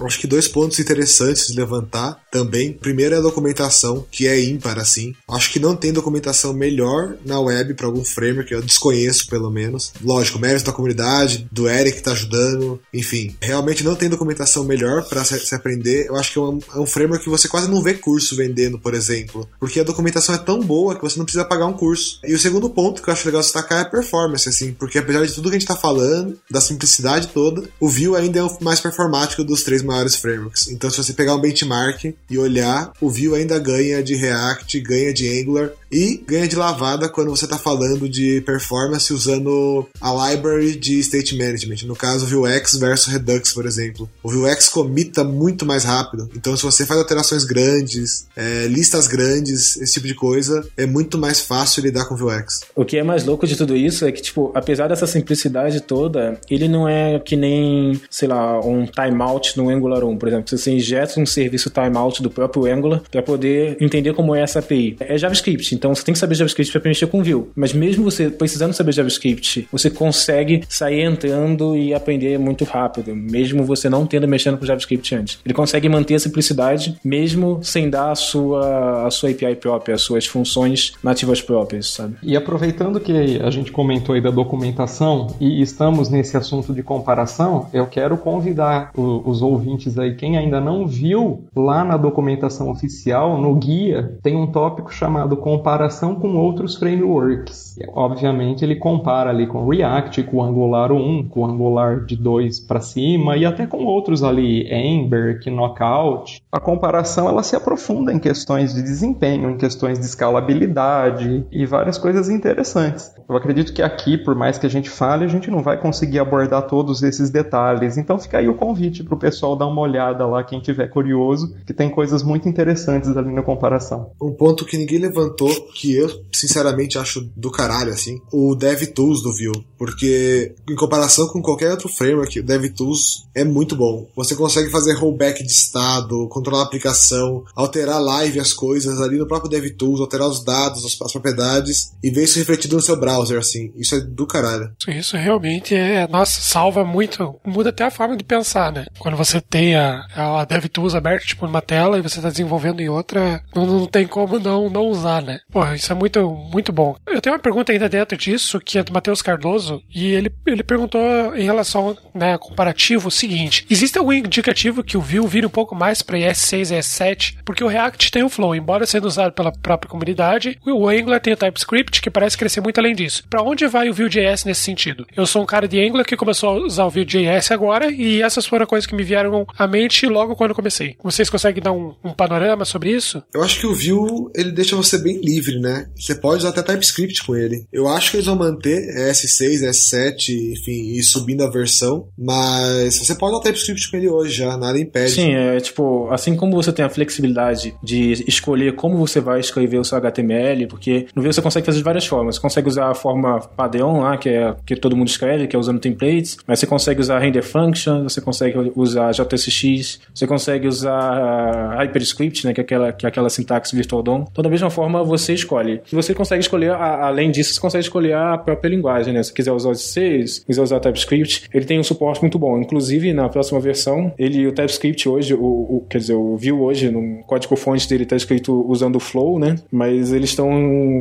Acho que dois pontos interessantes de levantar também. Primeiro é a documentação, que é ímpar assim. Acho que não tem documentação melhor na web para algum framework, eu desconheço pelo menos. Lógico, mérito da comunidade, do Eric que tá ajudando, enfim. Realmente não tem documentação melhor para se, se, aprender. Eu acho que é um, é um framework que você quase não vê curso vendendo, por exemplo, porque a documentação é tão boa que você não precisa pagar um curso. E o segundo ponto que eu acho legal destacar é a performance, assim, porque apesar de tudo que a gente tá falando, da simplicidade toda, o Vue ainda é o mais performático dos três maiores frameworks. Então, se você pegar um benchmark e olhar, o Vue ainda ganha de React, ganha de Angular e ganha de lavada quando você está falando de performance usando a library de state management. No caso, Vuex versus Redux, por exemplo. O Vuex comita muito mais rápido. Então, se você faz alterações grandes, é, listas grandes, esse tipo de coisa, é muito mais fácil lidar com o Vuex. O que é mais louco de tudo isso é que, tipo, apesar dessa simplicidade toda, ele não é que nem, sei lá, um timeout no Angular 1, por exemplo. Você injeta um serviço timeout do próprio Angular para poder entender como é essa API. É JavaScript, então você tem que saber JavaScript para mexer com Vue. Mas mesmo você precisando saber JavaScript, você consegue sair entrando e aprender muito rápido, mesmo você não tendo mexendo com JavaScript antes. Ele consegue manter a simplicidade mesmo sem dar a sua, a sua API própria, as suas funções nativas próprias, sabe? E aproveitando que a gente comentou aí da documentação e estamos nesse assunto de comparação, eu quero convidar o, os ouvintes aí, quem ainda não viu, lá na documentação oficial, no guia, tem um tópico chamado comparação com outros frameworks. Obviamente ele compara ali com React, com Angular 1, com Angular de 2 para cima e até com outros ali, Ember, Knockout. A comparação ela se aprofunda em questões de desempenho, em questões de escalabilidade e várias coisas interessantes. Eu acredito que aqui, por mais que a gente fale, a gente não vai conseguir abordar todos esses detalhes. Então fica aí o convite para o pessoal dar uma olhada lá, quem tiver curioso, que tem coisas muito interessantes ali na comparação. Um ponto que ninguém levantou, que eu sinceramente acho do caralho, assim, o DevTools do Vue. Porque, em comparação com qualquer outro framework, o DevTools é muito bom. Você consegue fazer rollback de estado, controlar a aplicação, alterar live as coisas ali no próprio DevTools, alterar os dados, as propriedades, e ver isso refletido no seu browser, assim. Isso é do caralho. Isso realmente é, nossa, salva muito, muda até a forma de pensar, né? Quando você tem a, a DevTools aberta, tipo, numa tela, e você está desenvolvendo em outra, não, não tem como não, não usar, né? Pô, isso é muito, muito bom. Eu tenho uma pergunta ainda dentro disso, que é do Matheus Cardoso, e ele, ele perguntou em relação, né, comparativo, o seguinte, existe algum indicativo que o Vue vire um pouco mais para ES6 e ES7? Porque o React tem o Flow, embora sendo usado pela própria comunidade, o Angular tem o TypeScript, que parece crescer muito além disso. Para onde vai o Vue.js nesse sentido? Eu sou um cara de Angular que começou a usar o Vue.js agora, e essas foram coisas que me vieram à mente logo quando eu comecei. Vocês conseguem dar um, um panorama sobre isso? Eu acho que o Vue, ele deixa você bem livre, né? Você pode usar até TypeScript com ele. Eu acho que eles vão manter S6, S7, enfim, e subindo a versão, mas você pode usar TypeScript com ele hoje já, nada impede. Sim, é tipo, assim como você tem a flexibilidade de escolher como você vai escrever o seu HTML, porque no Vue você consegue fazer de várias formas. Você consegue usar a forma padrão lá, que é que todo mundo escreve, que é usando templates, mas você consegue usar render function, você consegue usar JSX, você consegue usar HyperScript, né, que é aquela, que é aquela sintaxe virtual DOM. Então, da mesma forma, você escolhe. E você consegue escolher, a, além disso, você consegue escolher a própria linguagem, né? Se quiser usar C, se quiser usar TypeScript, ele tem um suporte muito bom. Inclusive, na próxima versão, ele, o TypeScript hoje, o, o quer dizer, o Vue hoje, no código-fonte dele está escrito usando o Flow, né? Mas eles estão,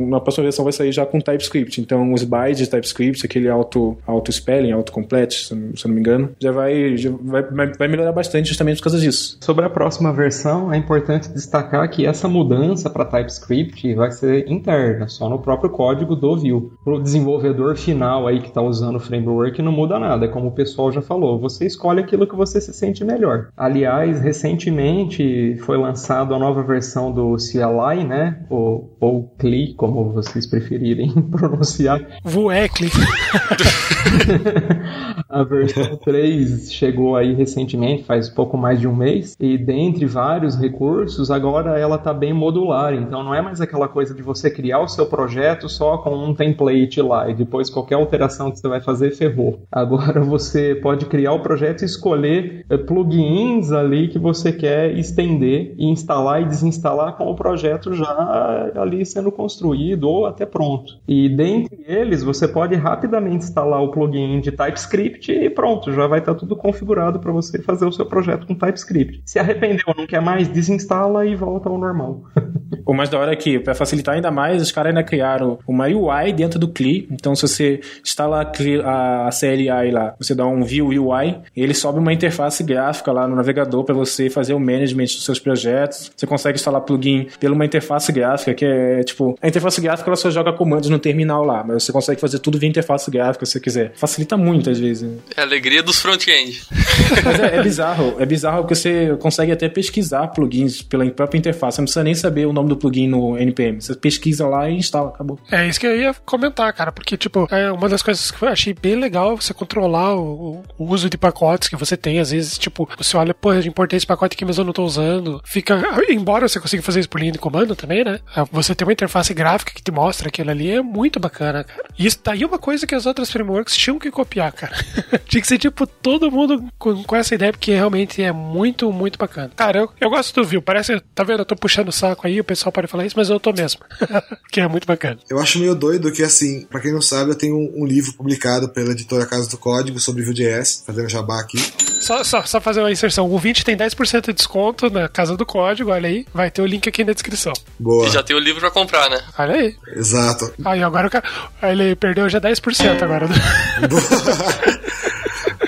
na próxima versão vai sair já com TypeScript. Então, os bytes de TypeScript, aquele auto, auto spelling, auto complete, se, se não me engano, já vai, já vai, vai melhorar bastante justamente por causa disso. Sobre a próxima versão, é importante destacar que essa mudança para TypeScript vai ser interna, só no próprio código do Vue. Para o desenvolvedor final aí que está usando o framework não muda nada, é como o pessoal já falou, você escolhe aquilo que você se sente melhor. Aliás, recentemente foi lançado a nova versão do CLI, né? Ou, ou CLI, como vocês preferirem pronunciar. Vuecli. a versão 3 chegou aí recentemente, faz pouco mais de um mês, e dentre vários recursos, agora ela está bem modular, então não é mais aquela coisa de você criar o seu projeto só com um template lá e depois qualquer alteração que você vai fazer ferrou. Agora você pode criar o projeto e escolher eh, plugins ali que você quer estender e instalar e desinstalar com o projeto já ali sendo construído ou até pronto. E dentre eles você pode rapidamente instalar o plugin de TypeScript e pronto, já vai estar tudo configurado para você fazer o seu projeto com TypeScript. Se arrependeu, não quer mais, desinstala e volta ao normal. O mais da hora é que, para facilitar ainda mais, os caras ainda criaram uma UI dentro do CLI. Então, se você instala a CLI lá, você dá um view UI, ele sobe uma interface gráfica lá no navegador para você fazer o management dos seus projetos. Você consegue instalar plugin pela uma interface gráfica, que é tipo. A interface gráfica ela só joga comandos no terminal lá, mas você consegue fazer tudo via interface gráfica se você quiser. Facilita muito às vezes. É a alegria dos front-end. Mas é, é bizarro. É bizarro porque você consegue até pesquisar plugins pela própria interface. Você não precisa nem saber o nome do plugin no NPM. Você pesquisa lá e instala, acabou. É isso que eu ia comentar, cara, porque, tipo, é uma das coisas que eu achei bem legal é você controlar o, o uso de pacotes que você tem. Às vezes, tipo, você olha, pô, eu importei esse pacote aqui, mas eu não tô usando. Fica. Embora você consiga fazer isso por linha de comando também, né? Você tem uma interface gráfica que te mostra aquilo ali, é muito bacana, cara. E isso daí é uma coisa que as outras frameworks tinham que copiar, cara. Tinha que ser, tipo, todo mundo com, com essa ideia, porque realmente é muito, muito bacana. Cara, eu, eu gosto do Vue. Parece, tá vendo? Eu tô puxando o saco aí, o pessoal pode falar isso, mas eu tô mesmo. que é muito bacana. Eu acho meio doido que, assim, pra quem não sabe, eu tenho um, um livro publicado pela editora Casa do Código sobre Vue.js, fazendo jabá aqui. Só, só, só fazer uma inserção. O ouvinte tem 10% de desconto na Casa do Código, olha aí. Vai ter o link aqui na descrição. Boa. E já tem o livro pra comprar, né? Olha aí. Exato. Aí agora o cara. Aí ele perdeu já 10% agora.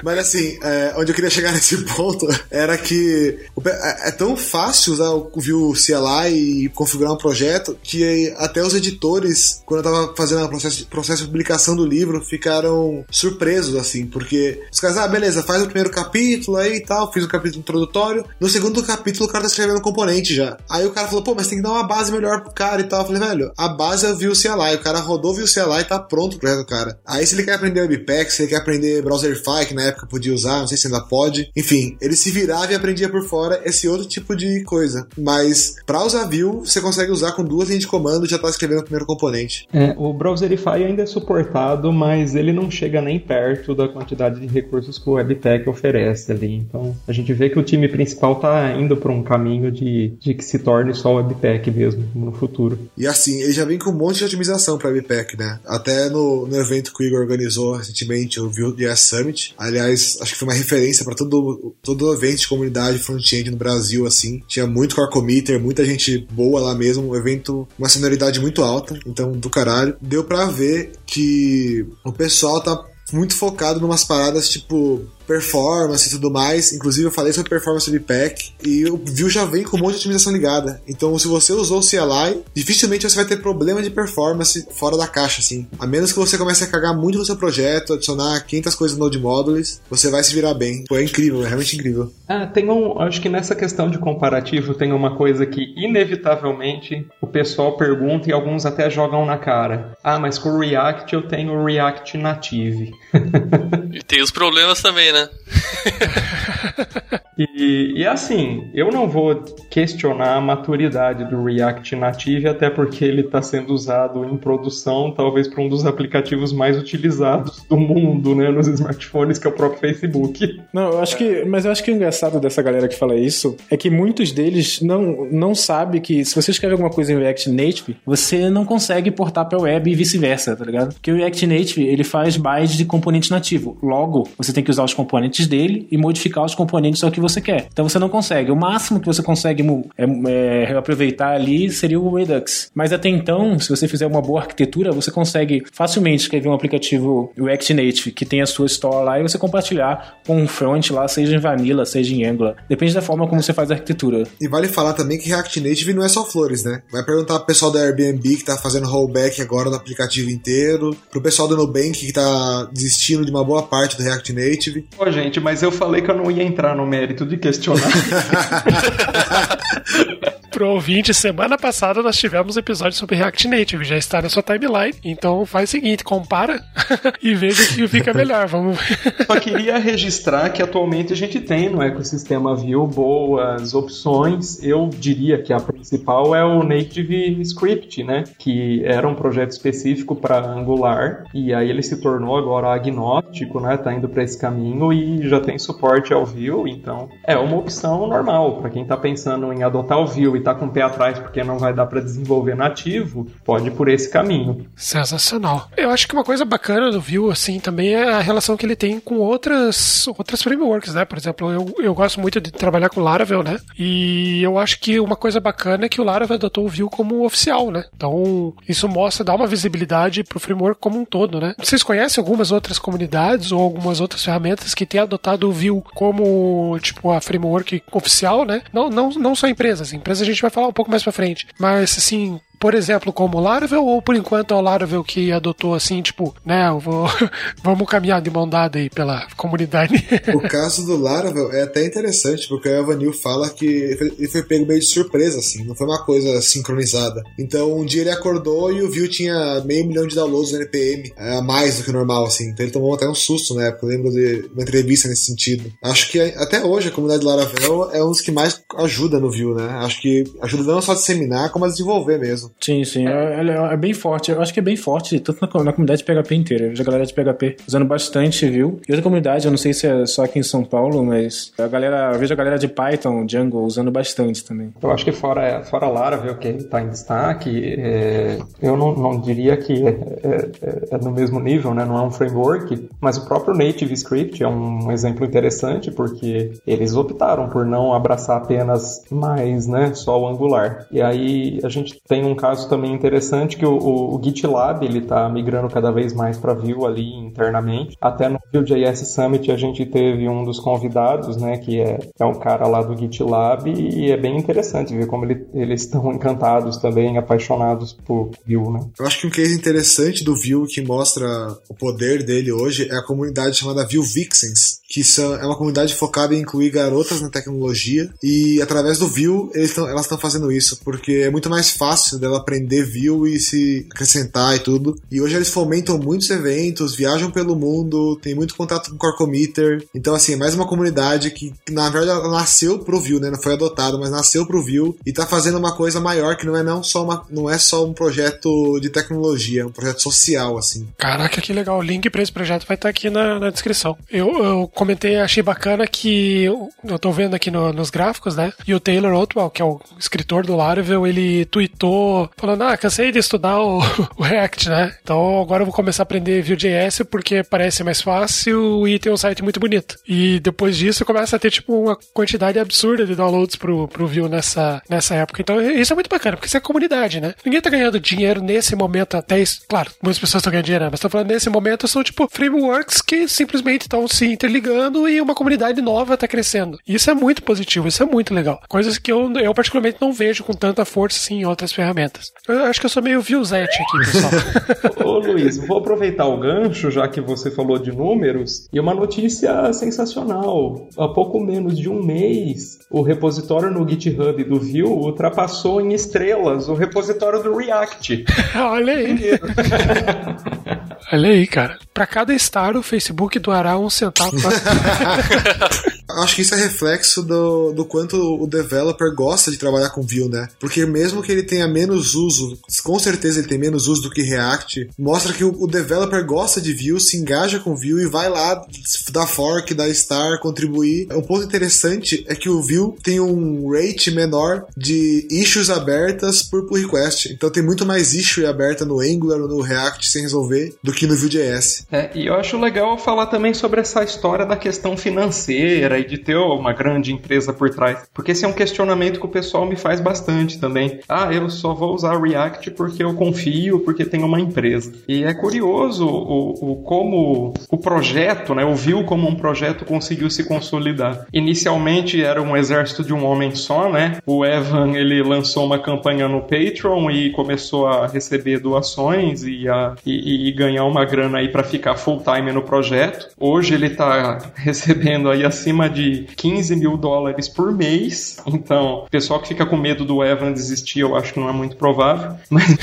Mas assim, é, onde eu queria chegar nesse ponto era que é é tão fácil usar o Vue CLI e configurar um projeto que até os editores, quando eu tava fazendo o processo, processo de publicação do livro, ficaram surpresos, assim, porque os caras, ah, beleza, faz o primeiro capítulo aí e tal, fiz o capítulo introdutório. No segundo capítulo, o cara tá escrevendo um componente já. Aí o cara falou, pô, mas tem que dar uma base melhor pro cara e tal. Eu falei, velho, a base é o Vue CLI. O cara rodou o Vue CLI e tá pronto o projeto do cara. Aí se ele quer aprender Webpack, se ele quer aprender Browserify, que na época podia usar, não sei se ainda pode. Enfim, ele se virava e aprendia por fora esse outro tipo de coisa. Mas pra usar Vue, você consegue usar com duas linhas de comando e já tá escrevendo o primeiro componente. É, o Browserify ainda é suportado, mas ele não chega nem perto da quantidade de recursos que o Webpack oferece ali. Então a gente vê que o time principal tá indo para um caminho de, de que se torne só o Webpack mesmo no futuro. E assim, ele já vem com um monte de otimização para Webpack, né? Até no, no evento que o Igor organizou recentemente, o Vue.js Summit. Aliás, acho que foi uma referência para todo, todo evento de comunidade front-end no Brasil, assim. Tinha muito core committer, muita gente boa lá mesmo. Um evento, uma senioridade muito alta, então do caralho. Deu pra ver que o pessoal tá muito focado numas paradas tipo performance e tudo mais. Inclusive, eu falei sobre performance do Pack e o Vue já vem com um monte de otimização ligada. Então, se você usou o CLI, dificilmente você vai ter problema de performance fora da caixa, assim. A menos que você comece a cagar muito no seu projeto, adicionar 500 coisas no Node Modules, você vai se virar bem. Pô, é incrível, é realmente incrível. Ah, tem um. Acho que nessa questão de comparativo tem uma coisa que, inevitavelmente, o pessoal pergunta e alguns até jogam na cara. Ah, mas com o React eu tenho o React Native. E tem os problemas também, né? 哈哈哈哈哈哈 E, e assim, eu não vou questionar a maturidade do React Native, até porque ele está sendo usado em produção, talvez para um dos aplicativos mais utilizados do mundo, né, nos smartphones, que é o próprio Facebook. Não, eu acho que. Mas eu acho que o engraçado dessa galera que fala isso é que muitos deles não, não sabem que se você escreve alguma coisa em React Native, você não consegue portar pra web e vice-versa, tá ligado? Porque o React Native ele faz bytes de componente nativo. Logo, você tem que usar os componentes dele e modificar os componentes ao que você quer. Então você não consegue. O máximo que você consegue é, é, reaproveitar ali seria o Redux. Mas até então, se você fizer uma boa arquitetura, você consegue facilmente escrever um aplicativo React Native que tem a sua store lá e você compartilhar com um front lá, seja em Vanilla, seja em Angular. Depende da forma como você faz a arquitetura. E vale falar também que React Native não é só flores, né? Vai perguntar pro pessoal da Airbnb que tá fazendo rollback agora no aplicativo inteiro, pro pessoal do Nubank que tá desistindo de uma boa parte do React Native. Pô, gente, mas eu falei que eu não ia entrar no mérito de questionar. Pro ouvinte, semana passada nós tivemos um episódio sobre React Native, já está na sua timeline. Então faz o seguinte, compara e veja o que fica melhor. Vamos Só queria registrar que atualmente a gente tem no ecossistema Vue boas opções. Eu diria que a principal é o Native Script, né? Que era um projeto específico para Angular e aí ele se tornou agora agnóstico, né? Tá indo para esse caminho e já tem suporte ao Vue, então é uma opção normal para quem tá pensando em adotar o Vue e tá com o pé atrás porque não vai dar para desenvolver nativo, pode ir por esse caminho. Sensacional. Eu acho que uma coisa bacana do Vue, assim, também é a relação que ele tem com outras, outras frameworks, né? Por exemplo, eu, eu gosto muito de trabalhar com Laravel, né? E eu acho que uma coisa bacana é que o Laravel adotou o Vue como oficial, né? Então, isso mostra, dá uma visibilidade pro framework como um todo, né? Vocês conhecem algumas outras comunidades ou algumas outras ferramentas que têm adotado o Vue como, tipo, a framework oficial, né? Não, não, não só empresas. Empresas a gente vai falar um pouco mais pra frente. Mas, assim, por exemplo, como Laravel, ou por enquanto é o Laravel que adotou assim, tipo, né, eu vou, vamos caminhar de mão dada aí pela comunidade. O caso do Laravel é até interessante, porque o Evanil fala que ele foi pego meio de surpresa, assim, não foi uma coisa sincronizada. Então, um dia ele acordou e o Vue tinha meio milhão de downloads no NPM, a mais do que normal, assim. Então ele tomou até um susto na época, eu lembro de uma entrevista nesse sentido. Acho que até hoje a comunidade Laravel é um dos que mais ajuda no Vue, né? Acho que ajuda não só a disseminar, como a desenvolver mesmo. Sim, sim. É, é, é bem forte. Eu acho que é bem forte, tanto na, na comunidade de PHP inteira. Eu vejo a galera de PHP usando bastante, viu? E outra comunidade, eu não sei se é só aqui em São Paulo, mas a galera, eu vejo a galera de Python, Django, usando bastante também. Eu acho que fora, fora Laravel, que está em destaque, é, eu não, não, diria que é, é, é, no mesmo nível, né? Não é um framework, mas o próprio Native Script é um exemplo interessante, porque eles optaram por não abraçar apenas mais, né? Só o Angular. E aí a gente tem um caso também interessante que o, o, GitLab, ele está migrando cada vez mais para Vue ali internamente. Até no Vue.js Summit a gente teve um dos convidados, né? Que é, é um cara lá do GitLab e é bem interessante ver como ele, eles estão encantados também, apaixonados por Vue, né? Eu acho que um case interessante do Vue que mostra o poder dele hoje é a comunidade chamada Vue Vixens, que são, é uma comunidade focada em incluir garotas na tecnologia e através do Vue eles tão, elas estão fazendo isso, porque é muito mais fácil dela aprender Vue e se acrescentar e tudo. E hoje eles fomentam muitos eventos, viajam pelo mundo, tem muito contato com o Core Committer. Então, assim, é mais uma comunidade que, na verdade, ela nasceu pro Vue, né? Não foi adotada, mas nasceu pro Vue e tá fazendo uma coisa maior que não é não só, uma, não é só um projeto de tecnologia, é um projeto social, assim. Caraca, que legal. O link pra esse projeto vai estar tá aqui na, na descrição. Eu, eu comentei, achei bacana que eu, eu tô vendo aqui no, nos gráficos, né? E o Taylor Otwell, que é o escritor do Laravel, ele tweetou falando: Ah, cansei de estudar o, o React, né? Então agora eu vou começar a aprender Vue.js porque parece mais fácil e tem um site muito bonito. E depois disso começa a ter tipo uma quantidade absurda de downloads pro, pro Vue nessa, nessa época. Então isso é muito bacana, porque isso é comunidade, né? Ninguém tá ganhando dinheiro nesse momento até isso. Claro, muitas pessoas estão ganhando dinheiro, né? mas tô falando nesse momento são tipo frameworks que simplesmente estão se interligando e uma comunidade nova está crescendo. Isso é muito positivo, isso é muito legal. Coisas que eu, eu particularmente não vejo com tanta força assim, em outras ferramentas. Eu acho que eu sou meio viewzete aqui, pessoal. Ô Luiz, vou aproveitar o gancho, já que você falou de números, e uma notícia sensacional. Há pouco menos de um mês, o repositório no GitHub do Vue ultrapassou em estrelas o repositório do React. Olha aí. Olha aí, cara. Para cada star, o Facebook doará um centavo. Acho que isso é reflexo do, do quanto o developer gosta de trabalhar com Vue, né? Porque mesmo que ele tenha menos uso, com certeza ele tem menos uso do que React, mostra que o, o developer gosta de Vue, se engaja com Vue e vai lá dar fork, dar star, contribuir. Um ponto interessante é que o Vue tem um rate menor de issues abertas por pull request. Então tem muito mais issue aberta no Angular ou no React sem resolver do que no Vue.js. É, e eu acho legal falar também sobre essa história da questão financeira e de ter uma grande empresa por trás. Porque esse é um questionamento que o pessoal me faz bastante também. Ah, eu só vou usar React porque eu confio, porque tem uma empresa. E é curioso o, o como o projeto, né, o Vue como um projeto conseguiu se consolidar. Inicialmente era um exército de um homem só, né? O Evan ele lançou uma campanha no Patreon e começou a receber doações e, a, e, e ganhar uma grana aí para ficar full time no projeto. Hoje ele está recebendo aí acima de 15 mil dólares por mês. Então, o pessoal que fica com medo do Evan desistir, eu acho que não é muito provável. Mas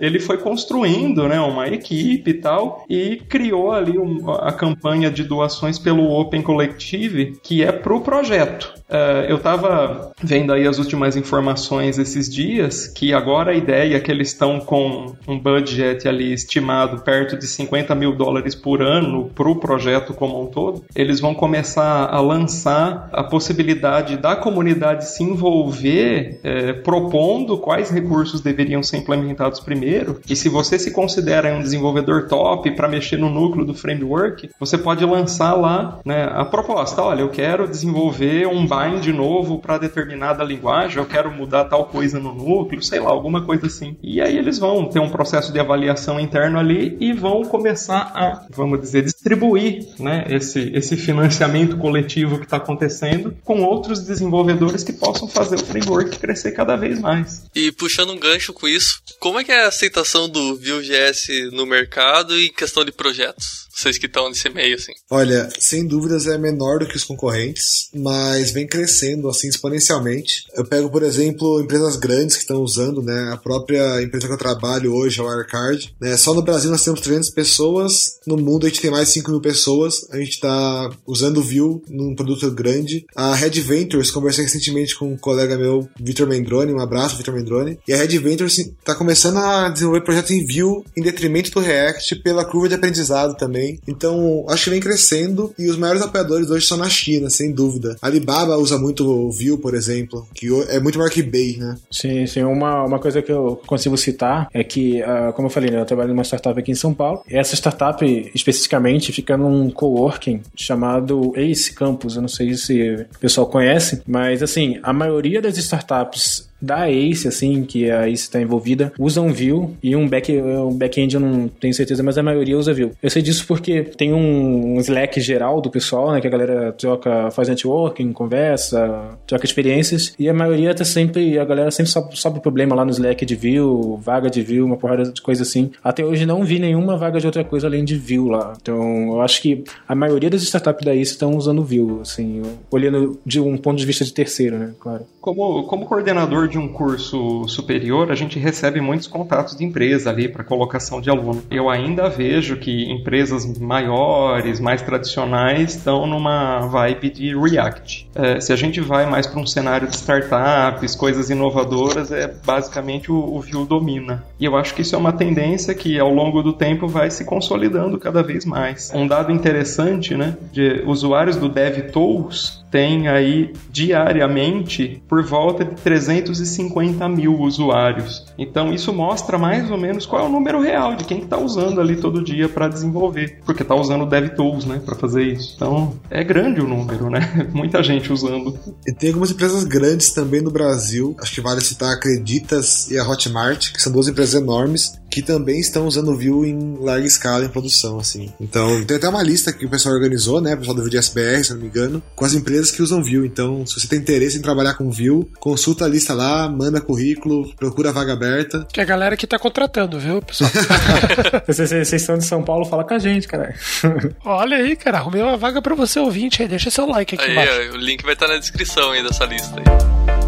ele foi construindo né, uma equipe e tal, e criou ali a campanha de doações pelo Open Collective, que é pro projeto. Uh, eu estava vendo aí as últimas informações esses dias, que agora a ideia é que eles estão com um budget ali estimado perto de 50 mil dólares por ano para o projeto como um todo. Eles vão começar a lançar a possibilidade da comunidade se envolver é, propondo quais recursos deveriam ser implementados primeiro. E se você se considera um desenvolvedor top para mexer no núcleo do framework, você pode lançar lá né, a proposta. Olha, eu quero desenvolver um bind novo para determinada linguagem, eu quero mudar tal coisa no núcleo, sei lá, alguma coisa assim. E aí eles vão ter um processo de avaliação interno ali e vão começar a, vamos dizer, distribuir né, esse, esse financiamento coletivo que está acontecendo com outros desenvolvedores que possam fazer o framework crescer cada vez mais. E puxando um gancho com isso, como é que é a aceitação do Vue.js no mercado e questão de projetos? Vocês que estão nesse meio, assim. Olha, sem dúvidas é menor do que os concorrentes, mas vem vem crescendo assim exponencialmente. Eu pego, por exemplo, empresas grandes que estão usando, né? A própria empresa que eu trabalho hoje, a Wirecard, né? Só no Brasil nós temos 300 pessoas, no mundo a gente tem mais de 5 mil pessoas. A gente está usando o Vue num produto grande. A Red Ventures, conversei recentemente com um colega meu, Vitor Mendrone, um abraço, Vitor Mendrone. E a Red Ventures está começando a desenvolver projetos em Vue em detrimento do React pela curva de aprendizado também. Então, acho que vem crescendo e os maiores apoiadores hoje são na China, sem dúvida. A Alibaba usa muito Vue, por exemplo, que é muito maior que Bay, né? Sim, sim. Uma, uma coisa que eu consigo citar é que, uh, como eu falei, né, eu trabalho numa startup aqui em São Paulo. Essa startup, especificamente, fica num coworking chamado Ace Campus. Eu não sei se o pessoal conhece, mas assim, a maioria das startups da Ace, assim, que a Ace está envolvida, usam Vue e um back um back-end eu não tenho certeza, mas a maioria usa Vue. Eu sei disso porque tem um Slack geral do pessoal, né, que a galera troca, faz networking, conversa, troca experiências e a maioria tá sempre, a galera sempre sobe, sobe problema lá no Slack de Vue, vaga de Vue, uma porrada de coisa assim. Até hoje não vi nenhuma vaga de outra coisa além de Vue lá. Então, eu acho que a maioria das startups da Ace estão usando Vue, assim, olhando de um ponto de vista de terceiro, né, claro. Como, como coordenador de um curso superior, a gente recebe muitos contatos de empresa ali para colocação de aluno. Eu ainda vejo que empresas maiores, mais tradicionais, estão numa vibe de React. É, se a gente vai mais para um cenário de startups, coisas inovadoras, é basicamente o, o Vue domina. E eu acho que isso é uma tendência que ao longo do tempo vai se consolidando cada vez mais. Um dado interessante, né, de usuários do DevTools tem aí diariamente por volta de 350 mil usuários. Então isso mostra mais ou menos qual é o número real de quem está usando ali todo dia para desenvolver, porque está usando DevTools, né, para fazer isso. Então é grande o número, né? Muita gente usando. E tem algumas empresas grandes também no Brasil. Acho que vale citar a Acreditas e a Hotmart, que são duas empresas enormes que também estão usando o Vue em larga escala em produção, assim. Então, tem até uma lista que o pessoal organizou, né, o pessoal do Vue SBR, se não me engano, com as empresas que usam Vue. Então, se você tem interesse em trabalhar com Vue, consulta a lista lá, manda currículo, procura a vaga aberta. Que é a galera que tá contratando, viu, pessoal? Vocês, vocês são de São Paulo, fala com a gente, cara. Olha aí, cara, arrumei uma vaga pra você, ouvinte aí. Deixa seu like aqui Aí, embaixo. ó, o link vai estar na descrição aí dessa lista aí.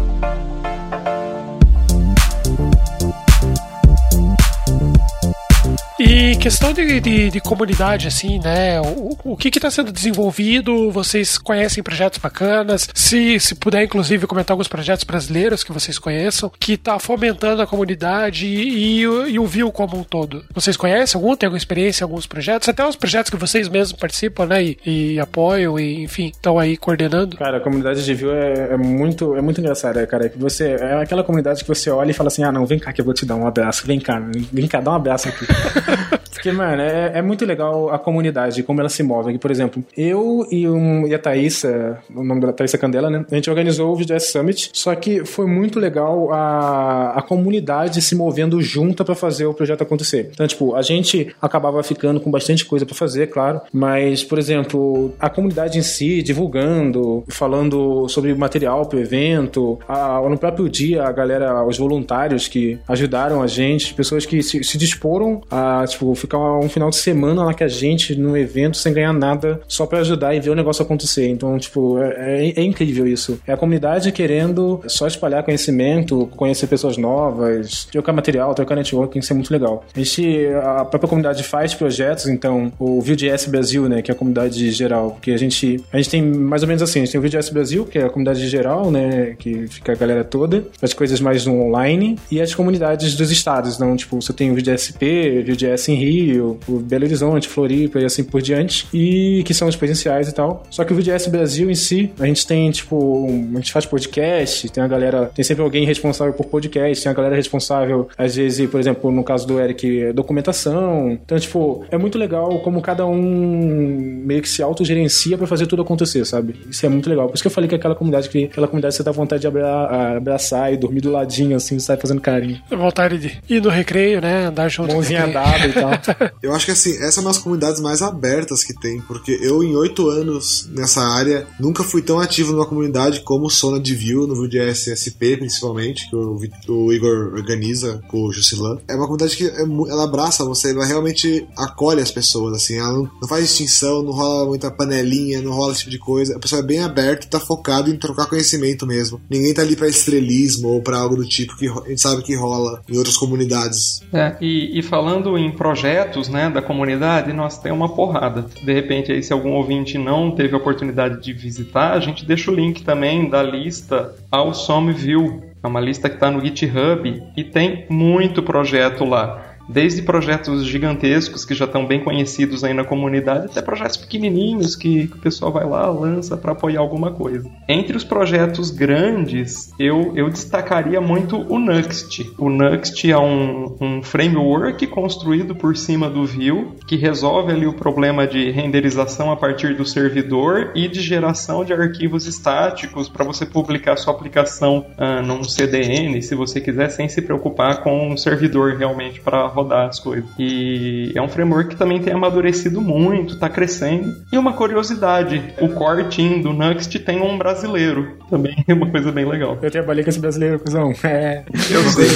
E questão de, de, de comunidade, assim, né? O, o que está sendo desenvolvido? Vocês conhecem projetos bacanas? Se, se puder, inclusive, comentar alguns projetos brasileiros que vocês conheçam, que está fomentando a comunidade e, e, o- e o Vue como um todo. Vocês conhecem algum? Tem alguma experiência em alguns projetos? Até os projetos que vocês mesmos participam, né? E, e apoiam, e, enfim, estão aí coordenando. Cara, a comunidade de Vue é, é muito, é muito engraçada, cara. Que você, é aquela comunidade que você olha e fala assim: ah, não, vem cá que eu vou te dar um abraço. Vem cá, vem cá, dá um abraço aqui. Porque, mano, é, é muito legal a comunidade, como ela se move. Por exemplo, eu e, um, e a Thaísa, o nome é Thaísa Candela, né? A gente organizou o VGS Summit, só que foi muito legal a, a comunidade se movendo junta pra fazer o projeto acontecer. Então, tipo, a gente acabava ficando com bastante coisa pra fazer, claro, mas, por exemplo, a comunidade em si, divulgando, falando sobre material pro evento, a- no próprio dia, a galera, os voluntários que ajudaram a gente, pessoas que se, se disporam a, tipo, ficar um final de semana lá com a gente no evento sem ganhar nada, só pra ajudar e ver o negócio acontecer. Então, tipo, é, é- é incrível isso. É a comunidade querendo só espalhar conhecimento, conhecer pessoas novas, trocar material, trocar networking, isso é muito legal. A gente, a própria comunidade faz projetos, então, o Vue.js Brasil, né, que é a comunidade geral, porque a gente, a gente tem mais ou menos assim, a gente tem o Vue.js Brasil, que é a comunidade geral, né, que fica a galera toda, as coisas mais no online, e as comunidades dos estados, então, tipo, você tem o Vue.jsp, Vue.js em Rio, o Belo Horizonte, Floripa e assim por diante, e que são os presenciais e tal. Só que o Vue.js Brasil em si, a gente tem, tipo, um- a gente faz podcast, tem a galera, tem sempre alguém responsável por podcast, tem a galera responsável, às vezes, por exemplo, no caso do Eric, é documentação. Então, tipo, é muito legal como cada um meio que se autogerencia pra fazer tudo acontecer, sabe? Isso é muito legal. Por isso que eu falei que aquela comunidade, que aquela comunidade você dá vontade de abra- abraçar e dormir do ladinho, assim, sai fazendo carinho. Vontade de ir no recreio, né? Andar junto. Mãozinha dada e tal. Eu acho que assim, essa é uma das comunidades mais abertas que tem, porque eu, em oito anos nessa área, nunca fui tão ativo numa comunidade como sou na Vue, no Vue.js SP, principalmente, que o, o Igor organiza com o Jusilan. É uma comunidade que é ela abraça você, ela realmente acolhe as pessoas, assim, ela não, não faz distinção, não rola muita panelinha, não rola esse tipo de coisa. A pessoa é bem aberta e tá focado em trocar conhecimento mesmo. Ninguém tá ali pra estrelismo ou pra algo do tipo que a gente sabe que rola em outras comunidades. É, e, e falando em projetos né, da comunidade, nós temos uma porrada. De repente, aí, se algum ouvinte não teve a oportunidade de visitar, a gente deixa o link também da lista ao View. É uma lista que está no GitHub e tem muito projeto lá. Desde projetos gigantescos que já estão bem conhecidos aí na comunidade, até projetos pequenininhos que, que o pessoal vai lá, lança para apoiar alguma coisa. Entre os projetos grandes, eu, eu destacaria muito o Nuxt. O Nuxt é um, um framework construído por cima do Vue que resolve ali o problema de renderização a partir do servidor e de geração de arquivos estáticos para você publicar sua aplicação ah, num CDN, se você quiser, sem se preocupar com o servidor realmente para rodar as coisas. E é um framework que também tem amadurecido muito, está crescendo. E uma curiosidade, o core team do Nuxt tem um brasileiro. Também é uma coisa bem legal. Eu trabalhei com esse brasileiro, cuzão. É. Eu sei.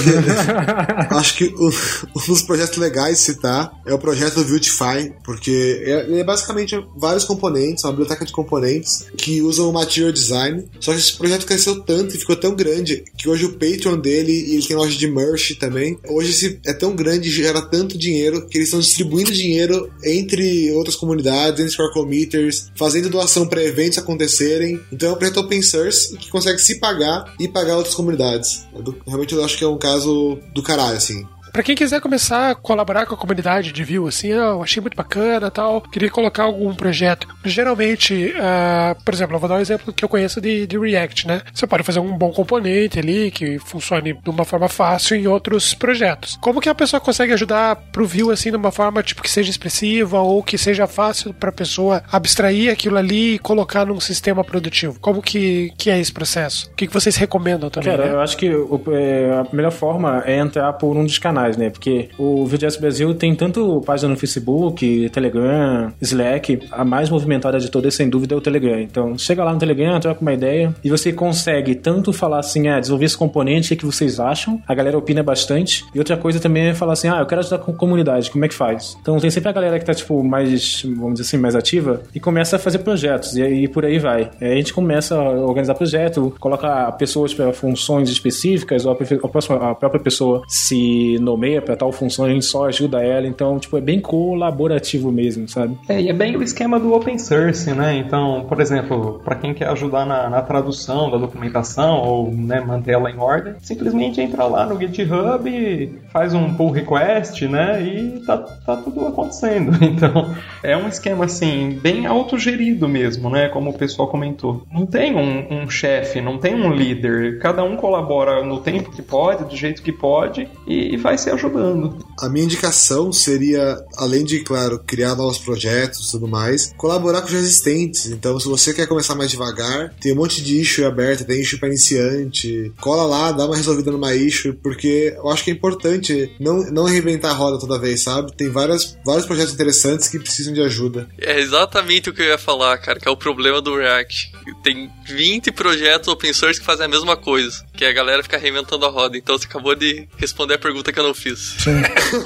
Acho que o- um dos projetos legais de citar é o projeto Vuetify, porque é, ele é basicamente vários componentes, uma biblioteca de componentes que usam o Material Design. Só que esse projeto cresceu tanto e ficou tão grande que hoje o Patreon dele, e ele tem loja de merch também, hoje esse é tão grande gera tanto dinheiro que eles estão distribuindo dinheiro entre outras comunidades, entre core committers, fazendo doação para eventos acontecerem. Então é um projeto open source que consegue se pagar e pagar outras comunidades. É realmente eu acho que é um caso do caralho, assim. Pra quem quiser começar a colaborar com a comunidade de Vue, assim, ah, eu achei muito bacana tal, queria colocar algum projeto. Geralmente, ah, por exemplo, eu vou dar um exemplo que eu conheço de, de React, né? Você pode fazer um bom componente ali que funcione de uma forma fácil em outros projetos. Como que a pessoa consegue ajudar pro Vue, assim, de uma forma tipo que seja expressiva ou que seja fácil pra pessoa abstrair aquilo ali e colocar num sistema produtivo? Como que, que é esse processo? O que, que vocês recomendam também? Cara, né? eu acho que o- é, a melhor forma é entrar por um dos canais, né? Porque o VGS Brasil tem tanto página no Facebook, Telegram, Slack. A mais movimentada de todas, sem dúvida, é o Telegram. Então, chega lá no Telegram, troca uma ideia e você consegue tanto falar assim, ah, desenvolver esse componente, o que que vocês acham? A galera opina bastante. E outra coisa também é falar assim, ah, eu quero ajudar com a comunidade, como é que faz? Então, tem sempre a galera que tá, tipo, mais, vamos dizer assim, mais ativa e começa a fazer projetos. E aí, por aí vai. Aí a gente começa a organizar projeto, coloca pessoas para funções específicas, ou a, a própria pessoa se nomeia para tal função, a gente só ajuda ela. Então, tipo, é bem colaborativo mesmo, sabe? É, e é bem o esquema do open source, né? Então, por exemplo, para quem quer ajudar na, na tradução da documentação ou né, manter ela em ordem, simplesmente entra lá no GitHub, faz um pull request, né? E tá, tá tudo acontecendo. Então, é um esquema assim, bem autogerido mesmo, né? Como o pessoal comentou. Não tem um, um chefe, não tem um líder. Cada um colabora no tempo que pode, do jeito que pode e, e vai se ajudando. A minha indicação seria, além de, claro, criar novos projetos e tudo mais, colaborar com os já existentes. Então, se você quer começar mais devagar, tem um monte de issue aberto, tem issue para iniciante. Cola lá, dá uma resolvida numa issue, porque eu acho que é importante não, não reinventar a roda toda vez, sabe? Tem várias, vários projetos interessantes que precisam de ajuda. É exatamente o que eu ia falar, cara, que é o problema do React. Tem 20 projetos open source que fazem a mesma coisa, que a galera fica reinventando a roda. Então você acabou de responder a pergunta que eu não fiz.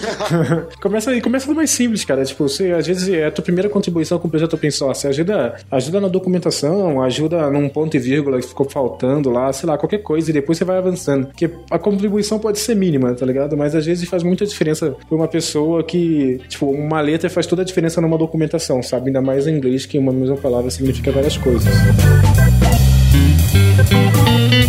começa aí, começa do mais simples, cara. Tipo, você, às vezes é a tua primeira contribuição com o projeto open source. Ajuda, ajuda na documentação, ajuda num ponto e vírgula que ficou faltando lá, sei lá, qualquer coisa, e depois você vai avançando. Porque a contribuição pode ser mínima, tá ligado? Mas às vezes faz muita diferença pra uma pessoa que, tipo, uma letra faz toda a diferença numa documentação, sabe? Ainda mais em inglês, que uma mesma palavra significa várias coisas.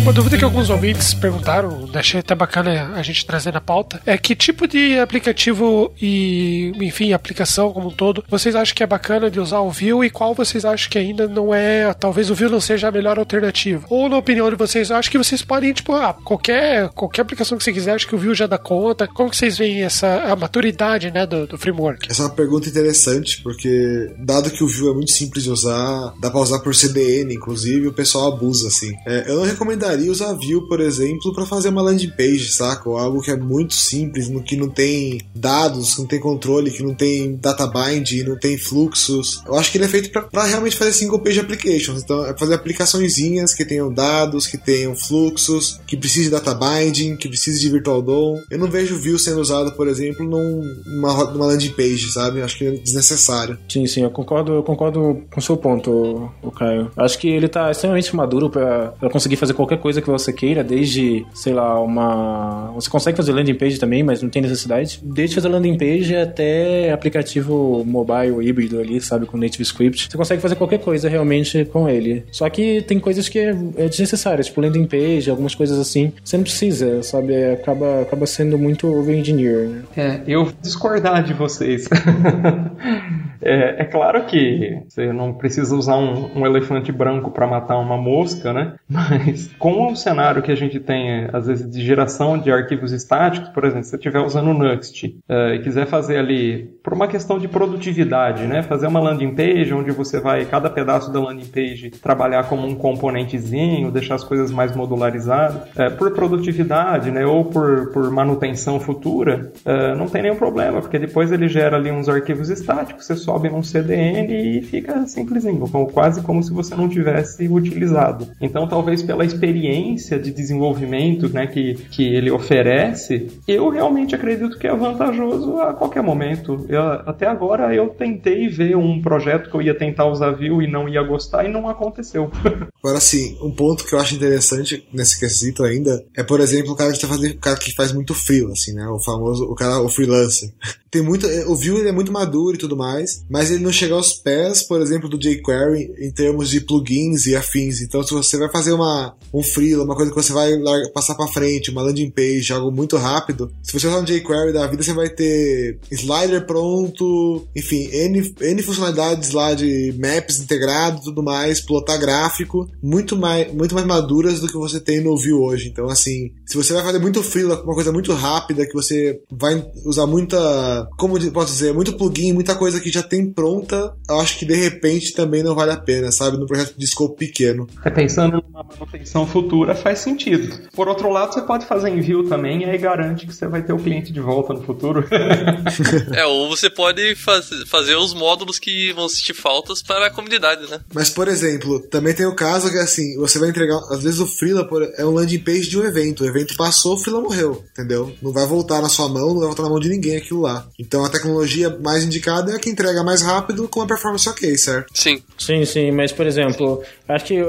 Uma dúvida que alguns ouvintes perguntaram, achei até bacana a gente trazer na pauta, é que tipo de aplicativo e, enfim, aplicação como um todo, vocês acham que é bacana de usar o Vue e qual vocês acham que ainda não é, talvez o Vue não seja a melhor alternativa? Ou na opinião de vocês, eu acho que vocês podem, tipo, ah, qualquer, qualquer aplicação que você quiser, acho que o Vue já dá conta. Como que vocês veem essa a maturidade, né, do, do framework? Essa é uma pergunta interessante, porque dado que o Vue é muito simples de usar, dá pra usar por CDN, inclusive, o pessoal abusa, assim. É, eu não recomendaria usar Vue, por exemplo, para fazer uma landing page, saca? Ou algo que é muito simples, no que não tem dados, que não tem controle, que não tem data bind, não tem fluxos. Eu acho que ele é feito para realmente fazer single page applications. Então, é fazer aplicaçõezinhas que tenham dados, que tenham fluxos, que precise de data binding, que precise de virtual DOM. Eu não vejo Vue sendo usado, por exemplo, num, numa, numa landing page, sabe? Acho que é desnecessário. Sim, sim, eu concordo, eu concordo com o seu ponto, o Caio. Acho que ele tá extremamente maduro para conseguir fazer qualquer coisa que você queira, desde, sei lá, uma. Você consegue fazer landing page também, mas não tem necessidade. Desde fazer landing page até aplicativo mobile híbrido ali, sabe, com native script. Você consegue fazer qualquer coisa realmente com ele. Só que tem coisas que é, é desnecessárias, tipo landing page, algumas coisas assim. Você não precisa, sabe? Acaba, acaba sendo muito over-engineer. Né? É, eu discordar de vocês. é, é, claro que você não precisa usar um, um elefante branco para matar uma mosca, né? Mas com o cenário que a gente tem, às vezes, de geração de arquivos estáticos, por exemplo, se você estiver usando o Nuxt uh, e quiser fazer ali, por uma questão de produtividade, né? Fazer uma landing page onde você vai, cada pedaço da landing page, trabalhar como um componentezinho, deixar as coisas mais modularizadas, uh, por produtividade, né? Ou por, por manutenção futura, uh, não tem nenhum problema, porque depois ele gera ali uns arquivos estáticos, você sobe num CDN e fica simplesinho, quase como se você não tivesse utilizado. Então, talvez pela experiência de desenvolvimento né, que, que ele oferece, eu realmente acredito que é vantajoso a qualquer momento. Eu, até agora eu tentei ver um projeto que eu ia tentar usar Vue e não ia gostar e não aconteceu. Agora sim, um ponto que eu acho interessante nesse quesito ainda é, por exemplo, o cara que, tá fazendo, o cara que faz muito free, assim, né? O famoso, o cara, o freelancer. Tem muito, o Vue é muito maduro e tudo mais, mas ele não chega aos pés, por exemplo, do jQuery em termos de plugins e afins. Então, se você vai fazer uma, um freela, uma coisa que você vai passar para frente, uma landing page, algo muito rápido, se você usar um jQuery da vida, você vai ter slider pronto, enfim, N, N funcionalidades lá de maps integrado tudo mais, plotar gráfico, muito mais, muito mais maduras do que você tem no Vue hoje. Então, assim, se você vai fazer muito freela, uma coisa muito rápida, que você vai usar muita, como posso dizer, muito plugin, muita coisa que já tem pronta, eu acho que de repente também não vale a pena, sabe? No projeto de scope pequeno. É pensando numa manutenção futura, faz sentido. Por outro lado, você pode fazer envio também e aí garante que você vai ter o cliente de volta no futuro. é, ou você pode faz, fazer os módulos que vão sentir faltas para a comunidade, né? Mas, por exemplo, também tem o caso que, assim, você vai entregar, às vezes o Freela é um landing page de um evento. O evento passou, o Freela morreu, entendeu? Não vai voltar na sua mão, não vai voltar na mão de ninguém aquilo lá. Então a tecnologia mais indicada é a que entrega mais rápido com a performance ok, certo? Sim. Sim, sim, mas, por exemplo, acho que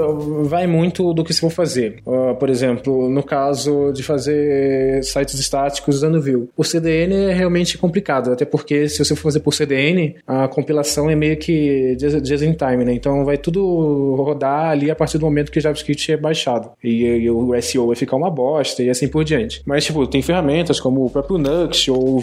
vai muito do que se for fazer. Uh, por exemplo, no caso de fazer sites estáticos usando Vue. O CDN é realmente complicado, até porque se você for fazer por CDN, a compilação é meio que just in time, né? Então vai tudo rodar ali a partir do momento que o JavaScript é baixado. E, e o SEO vai ficar uma bosta e assim por diante. Mas, tipo, tem ferramentas como o próprio Nux ou o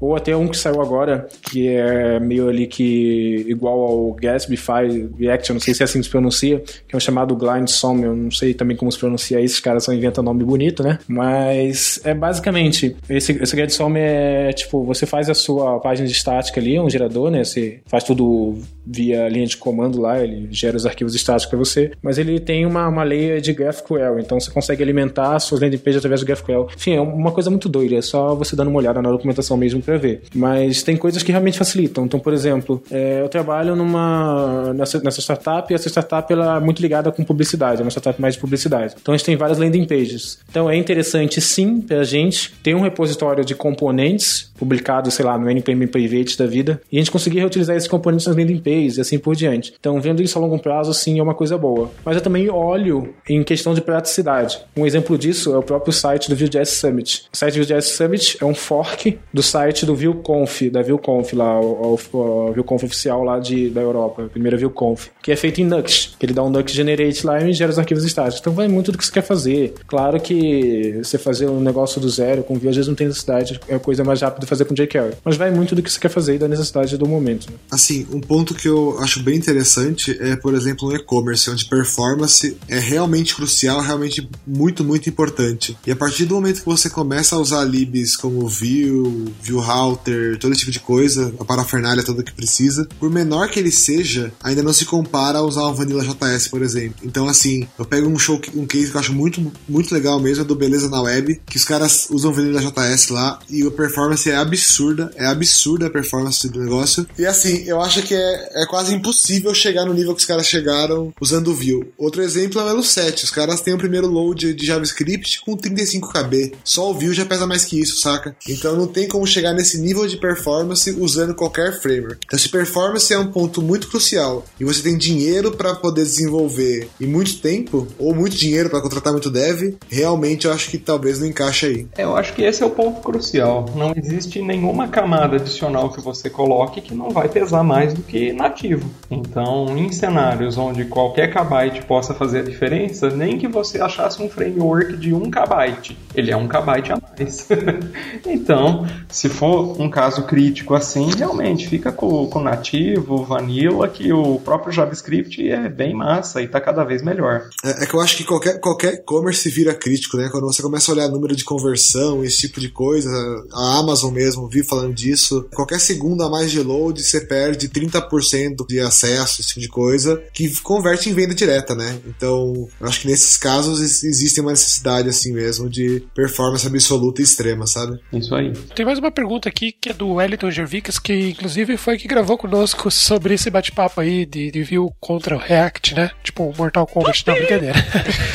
Ou até um que saiu agora, que é meio ali que igual ao Gatsbyfy React, eu não sei se é assim que se pronuncia, que é o chamado Blind Som, eu não sei também como se pronuncia isso, os caras só inventam nome bonito, né? Mas é basicamente, esse, esse GetSom é tipo, você faz a sua página de estática ali, um gerador, né? Você faz tudo via linha de comando lá, ele gera os arquivos estáticos para você, mas ele tem uma, uma layer de GraphQL, então você consegue alimentar suas landing pages através do GraphQL. Enfim, é uma coisa muito doida, é só você dando uma olhada na documentação mesmo para ver. Mas tem coisas que realmente facilitam. Então, por exemplo, é, eu trabalho numa nessa, nessa startup e essa startup ela é muito ligada com publicidade, é uma startup mais de publicidade. Então a gente tem várias landing pages. Então é interessante sim pra gente ter um repositório de componentes publicado, sei lá, no NPM Private da vida, e a gente conseguir reutilizar esses componentes nas landing pages e assim por diante. Então, vendo isso a longo prazo, sim, é uma coisa boa. Mas eu também olho em questão de praticidade. Um exemplo disso é o próprio site do Vue.js Summit. O site do Vue.js Summit é um fork do site do VueConf, da VueConf lá, o, o, o VueConf oficial lá de, da Europa, a primeira VueConf, que é feito em Nux, ele dá um Nux Generate lá e gera os arquivos estáticos. Então vai muito do que você quer fazer. Claro que você fazer um negócio do zero com Vue às vezes não tem necessidade, é a coisa mais rápida fazer com jQuery. Mas vai muito do que você quer fazer e da necessidade do momento. Né? Assim, um ponto que eu acho bem interessante é, por exemplo, no e-commerce, onde performance é realmente crucial, realmente muito, muito importante. E a partir do momento que você começa a usar libs como Vue, Vue Router, todo tipo de coisa, a parafernália toda que precisa, por menor que ele seja, ainda não se compara a usar um Vanilla JS, por exemplo. Então, assim, eu pego um show, um case que eu acho muito, muito legal mesmo, é do Beleza na Web, que os caras usam Vanilla JS lá e a performance é absurda, é absurda a performance do negócio. E assim, eu acho que é, é quase impossível chegar no nível que os caras chegaram usando o Vue. Outro exemplo é o Elo 7, os caras têm o primeiro load de JavaScript com 35kb. Só o Vue já pesa mais que isso, saca? Então não tem como chegar nesse nível de performance usando qualquer framework. Então se performance é um ponto muito crucial e você tem dinheiro para poder desenvolver e muito tempo, ou muito dinheiro para contratar muito dev, realmente eu acho que talvez não encaixe aí. É, eu acho que esse é o ponto crucial. Não existe nenhuma camada adicional que você coloque que não vai pesar mais do que nativo. Então, em cenários onde qualquer kbyte possa fazer a diferença, nem que você achasse um framework de 1 kbyte, ele é 1 kbyte a mais. então, se for um caso crítico assim, realmente fica com o nativo, vanilla, que o próprio JavaScript é bem massa e está cada vez melhor. É, é, que eu acho que qualquer qualquer e-commerce vira crítico, né? Quando você começa a olhar número de conversão, esse tipo de coisa, a Amazon mesmo vi falando disso. Qualquer segundo a mais de load, você perde 30% de acesso, esse tipo de coisa, que converte em venda direta, né? Então, eu acho que nesses casos existe uma necessidade assim mesmo de performance absoluta e extrema, sabe? Isso aí. Tem mais uma pergunta aqui que é do Wellington Gervicas, que inclusive foi que gravou conosco sobre esse bate-papo aí de, de Vue contra o React, né? Tipo, Mortal Kombat, não, brincadeira.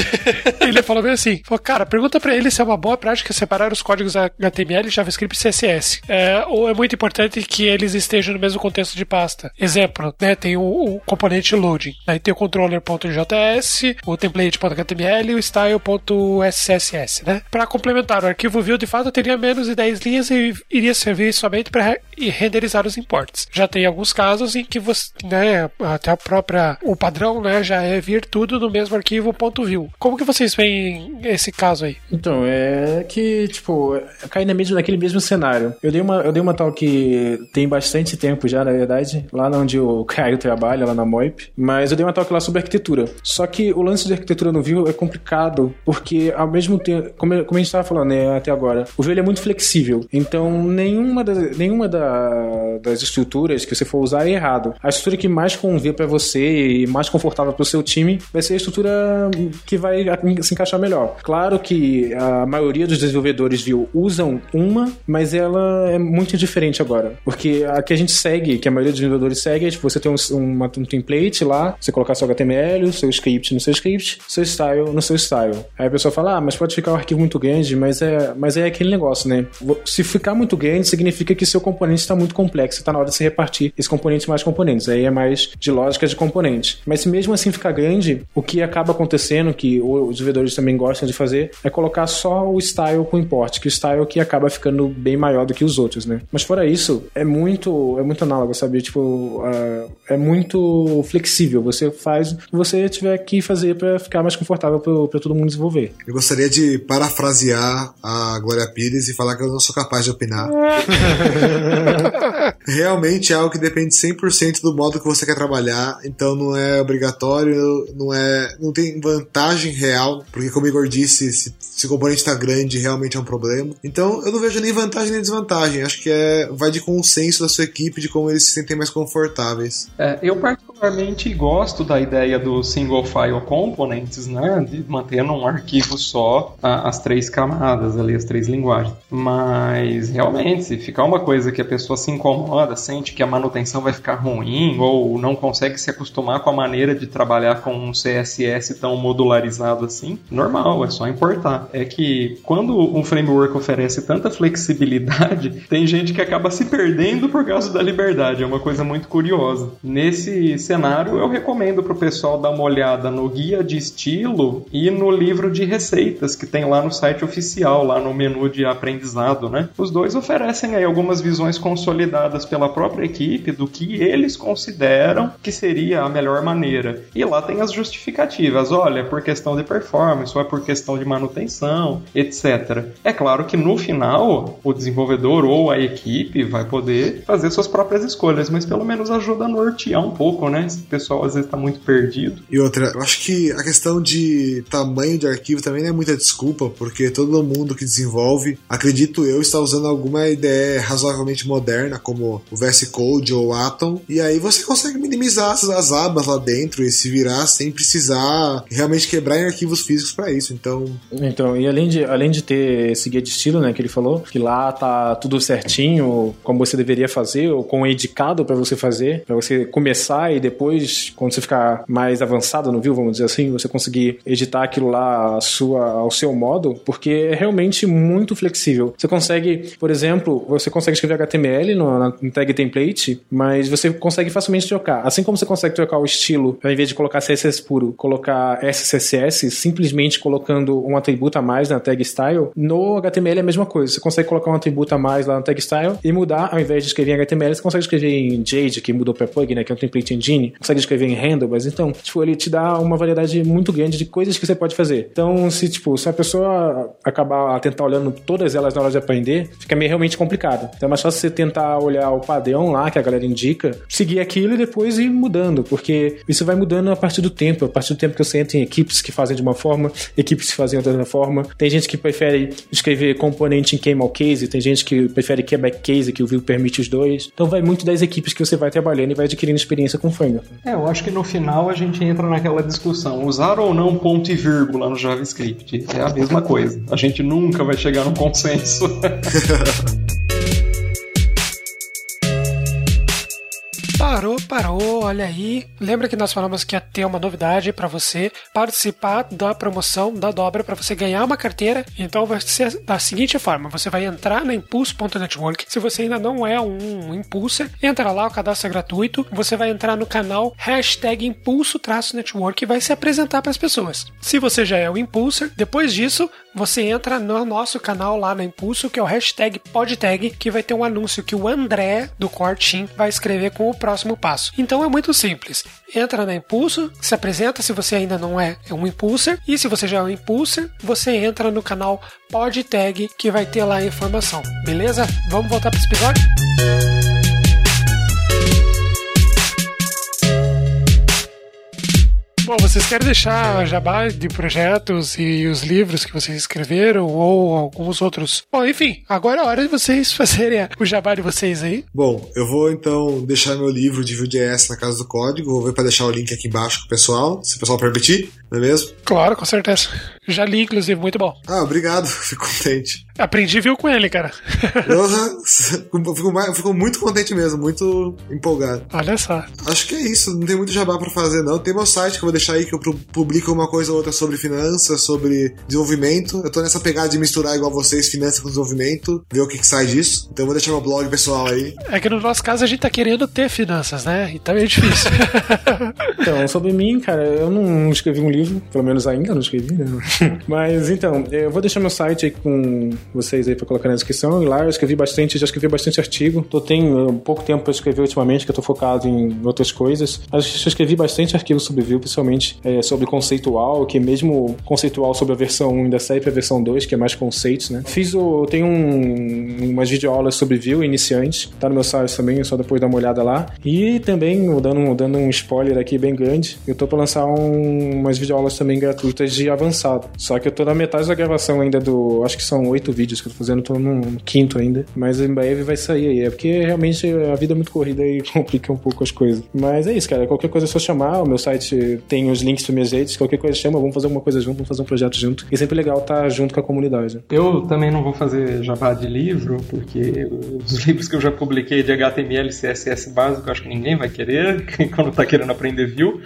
ele falou bem assim: falou, cara, pergunta para ele se é uma boa prática separar os códigos HTML, JavaScript e CSS. É, ou é muito importante que eles estejam no mesmo contexto de pasta. Exemplo, né? Tem o, o componente loading, aí tem o controller.js, o template.html e o style.scss, né? Para complementar, o arquivo Vue de fato teria menos de 10 linhas e iria servir somente para renderizar os imports. Já tem alguns casos em que você, né, até a própria o padrão, né, já é vir tudo no mesmo arquivo .view. Como que vocês veem esse caso aí? Então, é que, tipo, cai na mesma, naquele mesmo cenário. Eu dei uma, eu dei uma tal que tem bastante tempo já, na verdade, lá onde o Caio trabalha, lá na Moip, mas eu dei uma talk lá sobre arquitetura. Só que o lance de arquitetura no Vue é complicado, porque ao mesmo tempo, como, como a gente estava falando né, até agora, o Vue é muito flexível. Então, nenhuma, das, nenhuma da, das estruturas que você for usar é errado. A estrutura que mais convém para você e mais confortável para o seu time vai ser a estrutura que vai se encaixar melhor. Claro que a maioria dos desenvolvedores Vue usam uma, mas ela é muito diferente agora. Porque a que a gente segue, que a maioria dos desenvolvedores segue, é tipo, você tem um, uma, um template lá, você colocar seu HTML, seu script no seu script, seu style no seu style. Aí a pessoa fala, ah, mas pode ficar um arquivo muito grande, mas é, mas é aquele negócio, né? Se ficar muito grande, significa que seu componente está muito complexo, está na hora de se repartir esse componente mais componentes. Aí é mais de lógica de componente. Mas se mesmo assim ficar grande, o que acaba acontecendo, que os desenvolvedores também gostam de fazer, é colocar só o style com import, que o style que acaba ficando bem maior do que os outros, né? Mas fora isso, é muito, é muito análogo, sabe? Tipo, uh, é muito flexível. Você faz o que você tiver que fazer para ficar mais confortável para todo mundo desenvolver. Eu gostaria de parafrasear a Glória Pires e falar que eu não sou capaz de opinar. Realmente é algo que depende 100% do modo que você quer trabalhar, então não é obrigatório, não é, não tem vantagem real, porque como o Igor disse, se, se o componente está grande, realmente é um problema. Então eu não vejo nem vantagem nem desvantagem. Acho que é vai de consenso da sua equipe de como eles se sentem mais confortáveis. É, eu particularmente gosto da ideia do single file components, né, de manter num arquivo só a, as três camadas ali, as três linguagens. Mas realmente, se ficar uma coisa que a pessoa se incomoda, sente que a manutenção vai ficar ruim ou não consegue se acostumar com a maneira de trabalhar com um CSS tão modularizado assim, normal, é só importar. É que quando um framework oferece tanta flexibilidade, tem gente que acaba se perdendo por causa da liberdade. É uma coisa muito curiosa. Nesse cenário, eu recomendo para o pessoal dar uma olhada no guia de estilo e no livro de receitas que tem lá no site oficial, lá no menu de aprendizado, né? Os dois oferecem aí algumas visões consolidadas pela própria equipe do que eles consideram que seria a melhor maneira. E lá tem as justificativas, olha, por questão de performance, ou é por questão de manutenção, etc. É claro que no final, o desenvolvedor ou a equipe vai poder fazer suas próprias escolhas, mas pelo menos ajuda a nortear um pouco, né? Esse pessoal às vezes está muito perdido. E outra, eu acho que a questão de tamanho de arquivo também não é muita desculpa, porque todo mundo que desenvolve, acredito eu, está usando alguma ideia razoavelmente moderna, como o VS Code ou o Atom, e aí você consegue minimizar as, as abas lá dentro e se virar sem precisar realmente quebrar em arquivos físicos para isso. Então, Então, e além de, além de ter esse guia de estilo, né, que ele falou, que lá tá tudo certinho, como você deveria fazer, ou com indicado para você fazer, para você começar e depois, quando você ficar mais avançado no view, vamos dizer assim, você conseguir editar aquilo lá sua, ao seu modo, porque é realmente muito flexível. Você consegue, por exemplo, você consegue escrever HTML no, no tag template, mas você consegue facilmente trocar. Assim como você consegue trocar o estilo, ao invés de colocar CSS puro, colocar SCSS, simplesmente colocando um atributo a mais na tag style, no HTML é a mesma coisa. Você consegue colocar um atributo a mais lá no tag style e mudar, ao invés de escrever em HTML, você consegue escrever em Jade, que mudou para Plug, né, que é um template engine, consegue escrever em handlebars. Então, tipo, ele te dá uma variedade muito grande de coisas que você pode fazer. Então, se, tipo, se a pessoa acabar tentar olhando todas elas na hora de aprender, fica meio realmente complicado. Então é mais fácil você tentar olhar o padrão lá que a galera indica, seguir aquilo e depois ir mudando, porque isso vai mudando a partir do tempo, a partir do tempo que você entra em equipes que fazem de uma forma, equipes que fazem de outra forma. Tem gente que prefere escrever componente em camel case, tem gente que prefere quebec case, que o Vue permite os dois. Então vai muito das equipes que você vai trabalhando e vai adquirindo experiência com o framework. É, eu acho que no final a gente entra naquela discussão: usar ou não ponto e vírgula no JavaScript. É a mesma coisa. A gente nunca vai chegar num consenso. Parou, parou, olha aí. Lembra que nós falamos que ia ter uma novidade para você participar da promoção da dobra para você ganhar uma carteira. Então vai ser da seguinte forma: você vai entrar na Impulso.network. Se você ainda não é um impulser, entra lá, o cadastro é gratuito. Você vai entrar no canal hashtag Impulso-Network e vai se apresentar para as pessoas. Se você já é um impulser, depois disso você entra no nosso canal lá na Impulso, que é o hashtag PodTag, que vai ter um anúncio que o André do Core Team vai escrever com o próximo passo. Então é muito simples. Entra na Impulso, se apresenta se você ainda não é um impulser, e se você já é um impulser, você entra no canal PodTag, que vai ter lá a informação. Beleza? Vamos voltar para esse episódio? Bom, vocês querem deixar jabá de projetos e os livros que vocês escreveram ou alguns outros? Bom, enfim, agora é a hora de vocês fazerem o jabá de vocês aí. Bom, eu vou então deixar meu livro de Vue.js na Casa do Código. Vou ver para deixar o link aqui embaixo com o pessoal, se o pessoal permitir, não é mesmo? Claro, com certeza. Já li, inclusive, muito bom. Ah, obrigado, fico contente. Aprendi viu com ele, cara. Eu fico, muito contente mesmo, muito empolgado. Olha só. Acho que é isso, não tem muito jabá pra fazer, não. Tem meu site que eu vou deixar aí que eu pu- publico uma coisa ou outra sobre finanças, sobre desenvolvimento. Eu tô nessa pegada de misturar igual vocês, finanças com desenvolvimento, ver o que, que sai disso. Então eu vou deixar meu blog pessoal aí. É que no nosso caso a gente tá querendo ter finanças, né? Então é difícil. Então, sobre mim, cara, eu não escrevi um livro, pelo menos ainda não escrevi, né? Mas então, eu vou deixar meu site aí com vocês aí pra colocar na descrição. E lá eu escrevi bastante, já escrevi bastante artigo. Tô tenho um pouco tempo pra escrever ultimamente, que eu tô focado em outras coisas. Mas eu escrevi bastante artigo sobre Vue, principalmente é, sobre conceitual, que mesmo conceitual sobre a versão 1 ainda sai pra versão 2, que é mais conceitos, né? Fiz o. Tenho um, umas videoaulas sobre Vue iniciantes, tá no meu site também, é só depois dar uma olhada lá. E também, dando, dando um spoiler aqui bem grande, eu tô pra lançar um, umas videoaulas também gratuitas de avançado. Só que eu tô na metade da gravação ainda do. Acho que são oito vídeos que eu tô fazendo, tô no quinto ainda. Mas em breve vai sair aí. É porque realmente a vida é muito corrida e complica um pouco as coisas. Mas é isso, cara. Qualquer coisa é só chamar. O meu site tem os links para minhas redes. Qualquer coisa chama, vamos fazer alguma coisa junto, vamos fazer um projeto junto. E sempre legal estar junto com a comunidade. Eu também não vou fazer jabá de livro, porque os livros que eu já publiquei de HTML CSS básico, acho que ninguém vai querer quando tá querendo aprender Vue.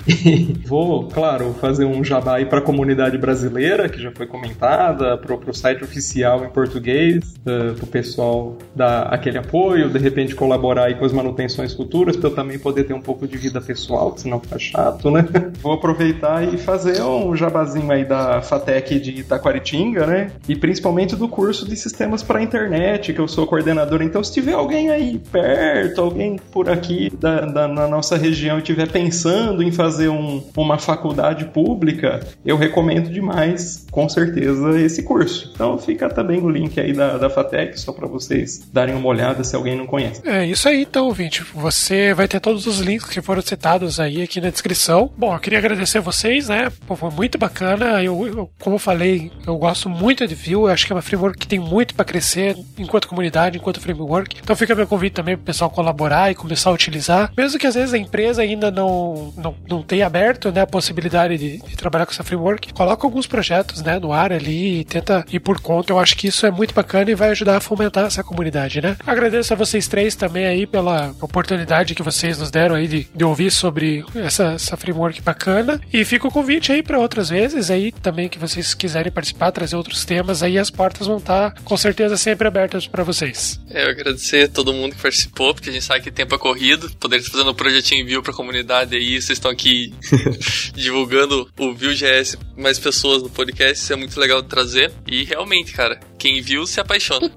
Vou, claro, fazer um jabá aí para a comunidade brasileira, que já foi comentada, pro, pro site oficial em uh, pro pessoal dar aquele apoio, de repente colaborar aí com as manutenções futuras, para eu também poder ter um pouco de vida pessoal, senão fica chato, né? Vou aproveitar e fazer um jabazinho aí da FATEC de Itaquaritinga, né? E principalmente do curso de sistemas para internet, que eu sou coordenador. Então, se tiver alguém aí perto, alguém por aqui da, da- na nossa região e estiver pensando em fazer um- uma faculdade pública, eu recomendo demais, com certeza, esse curso. Então, fica também no link aí da, da FATEC, só para vocês darem uma olhada se alguém não conhece. É isso aí, então, ouvinte. Você vai ter todos os links que foram citados aí aqui na descrição. Bom, eu queria agradecer vocês, né? Foi muito bacana. Eu, eu, como eu falei, eu gosto muito de Vue. Eu acho que é uma framework que tem muito para crescer enquanto comunidade, enquanto framework. Então fica meu convite também pro pessoal colaborar e começar a utilizar. Mesmo que às vezes a empresa ainda não, não, não tenha aberto né, a possibilidade de, de trabalhar com essa framework, coloca alguns projetos né, no ar ali e tenta ir por conta. Eu acho que isso é muito bacana e vai ajudar a fomentar essa comunidade, né? Agradeço a vocês três também aí pela oportunidade que vocês nos deram aí de, de ouvir sobre essa, essa framework bacana. E fica o convite aí para outras vezes aí também que vocês quiserem participar, trazer outros temas aí, as portas vão estar com certeza sempre abertas para vocês. É, eu agradecer a todo mundo que participou, porque a gente sabe que tempo é corrido. Poder estar fazendo um projetinho envio pra comunidade aí, vocês estão aqui divulgando o Vue.js mais pessoas no podcast, isso é muito legal de trazer. E realmente, cara, quem viu se apaixona.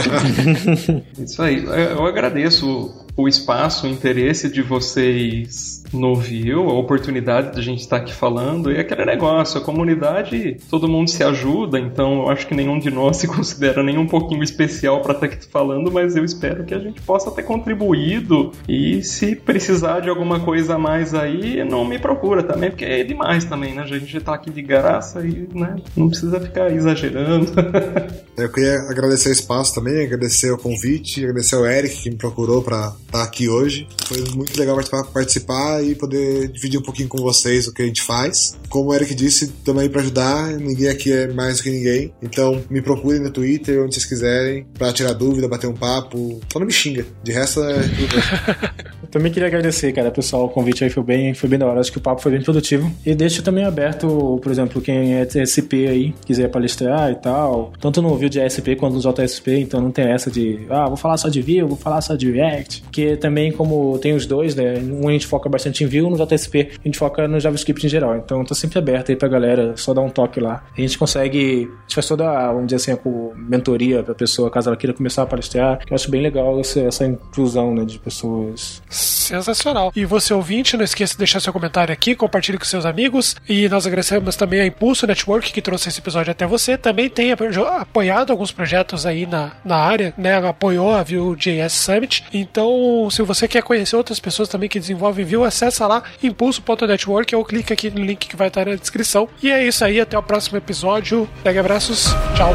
Isso aí. Eu agradeço o espaço, o interesse de vocês no View, a oportunidade da gente estar aqui falando, e aquele negócio, a comunidade, todo mundo se ajuda, então eu acho que nenhum de nós se considera nem um pouquinho especial para estar aqui falando, mas eu espero que a gente possa ter contribuído, e se precisar de alguma coisa a mais aí, não me procura também, porque é demais também, né? A gente tá aqui de graça e, né, não precisa ficar exagerando. eu queria agradecer o espaço também, agradecer o convite, agradecer ao Eric que me procurou para estar aqui hoje. Foi muito legal participar e poder dividir um pouquinho com vocês o que a gente faz. Como o Eric disse, também para ajudar, ninguém aqui é mais do que ninguém. Então me procurem no Twitter, onde vocês quiserem, para tirar dúvida, bater um papo. Só não me xinga. De resto é tudo. também queria agradecer, cara, pessoal, o convite aí foi bem, foi bem da hora. Acho que o papo foi bem produtivo. E deixo também aberto, por exemplo, quem é SP aí, quiser palestrar e tal. Tanto no Vue de ASP quanto no JSP, então não tem essa de, ah, vou falar só de Vue, vou falar só de React. Porque também, como tem os dois, né? Um a gente foca bastante em Vue, no JSP a gente foca no JavaScript em geral. Então tá sempre aberto aí pra galera, só dar um toque lá. A gente consegue, a gente faz toda, vamos dizer assim, a mentoria pra pessoa, caso ela queira começar a palestrar. Eu acho bem legal essa, essa inclusão, né, de pessoas. Sensacional. E você ouvinte, não esqueça de deixar seu comentário aqui, compartilhe com seus amigos. E nós agradecemos também a Impulso Network que trouxe esse episódio até você. Também tem apoiado alguns projetos aí na, na área, né? Apoiou a Vue.js Summit. Então, se você quer conhecer outras pessoas também que desenvolvem Vue, acessa lá impulso.network ou clique aqui no link que vai estar na descrição. E é isso aí, até o próximo episódio. Pega abraços, tchau.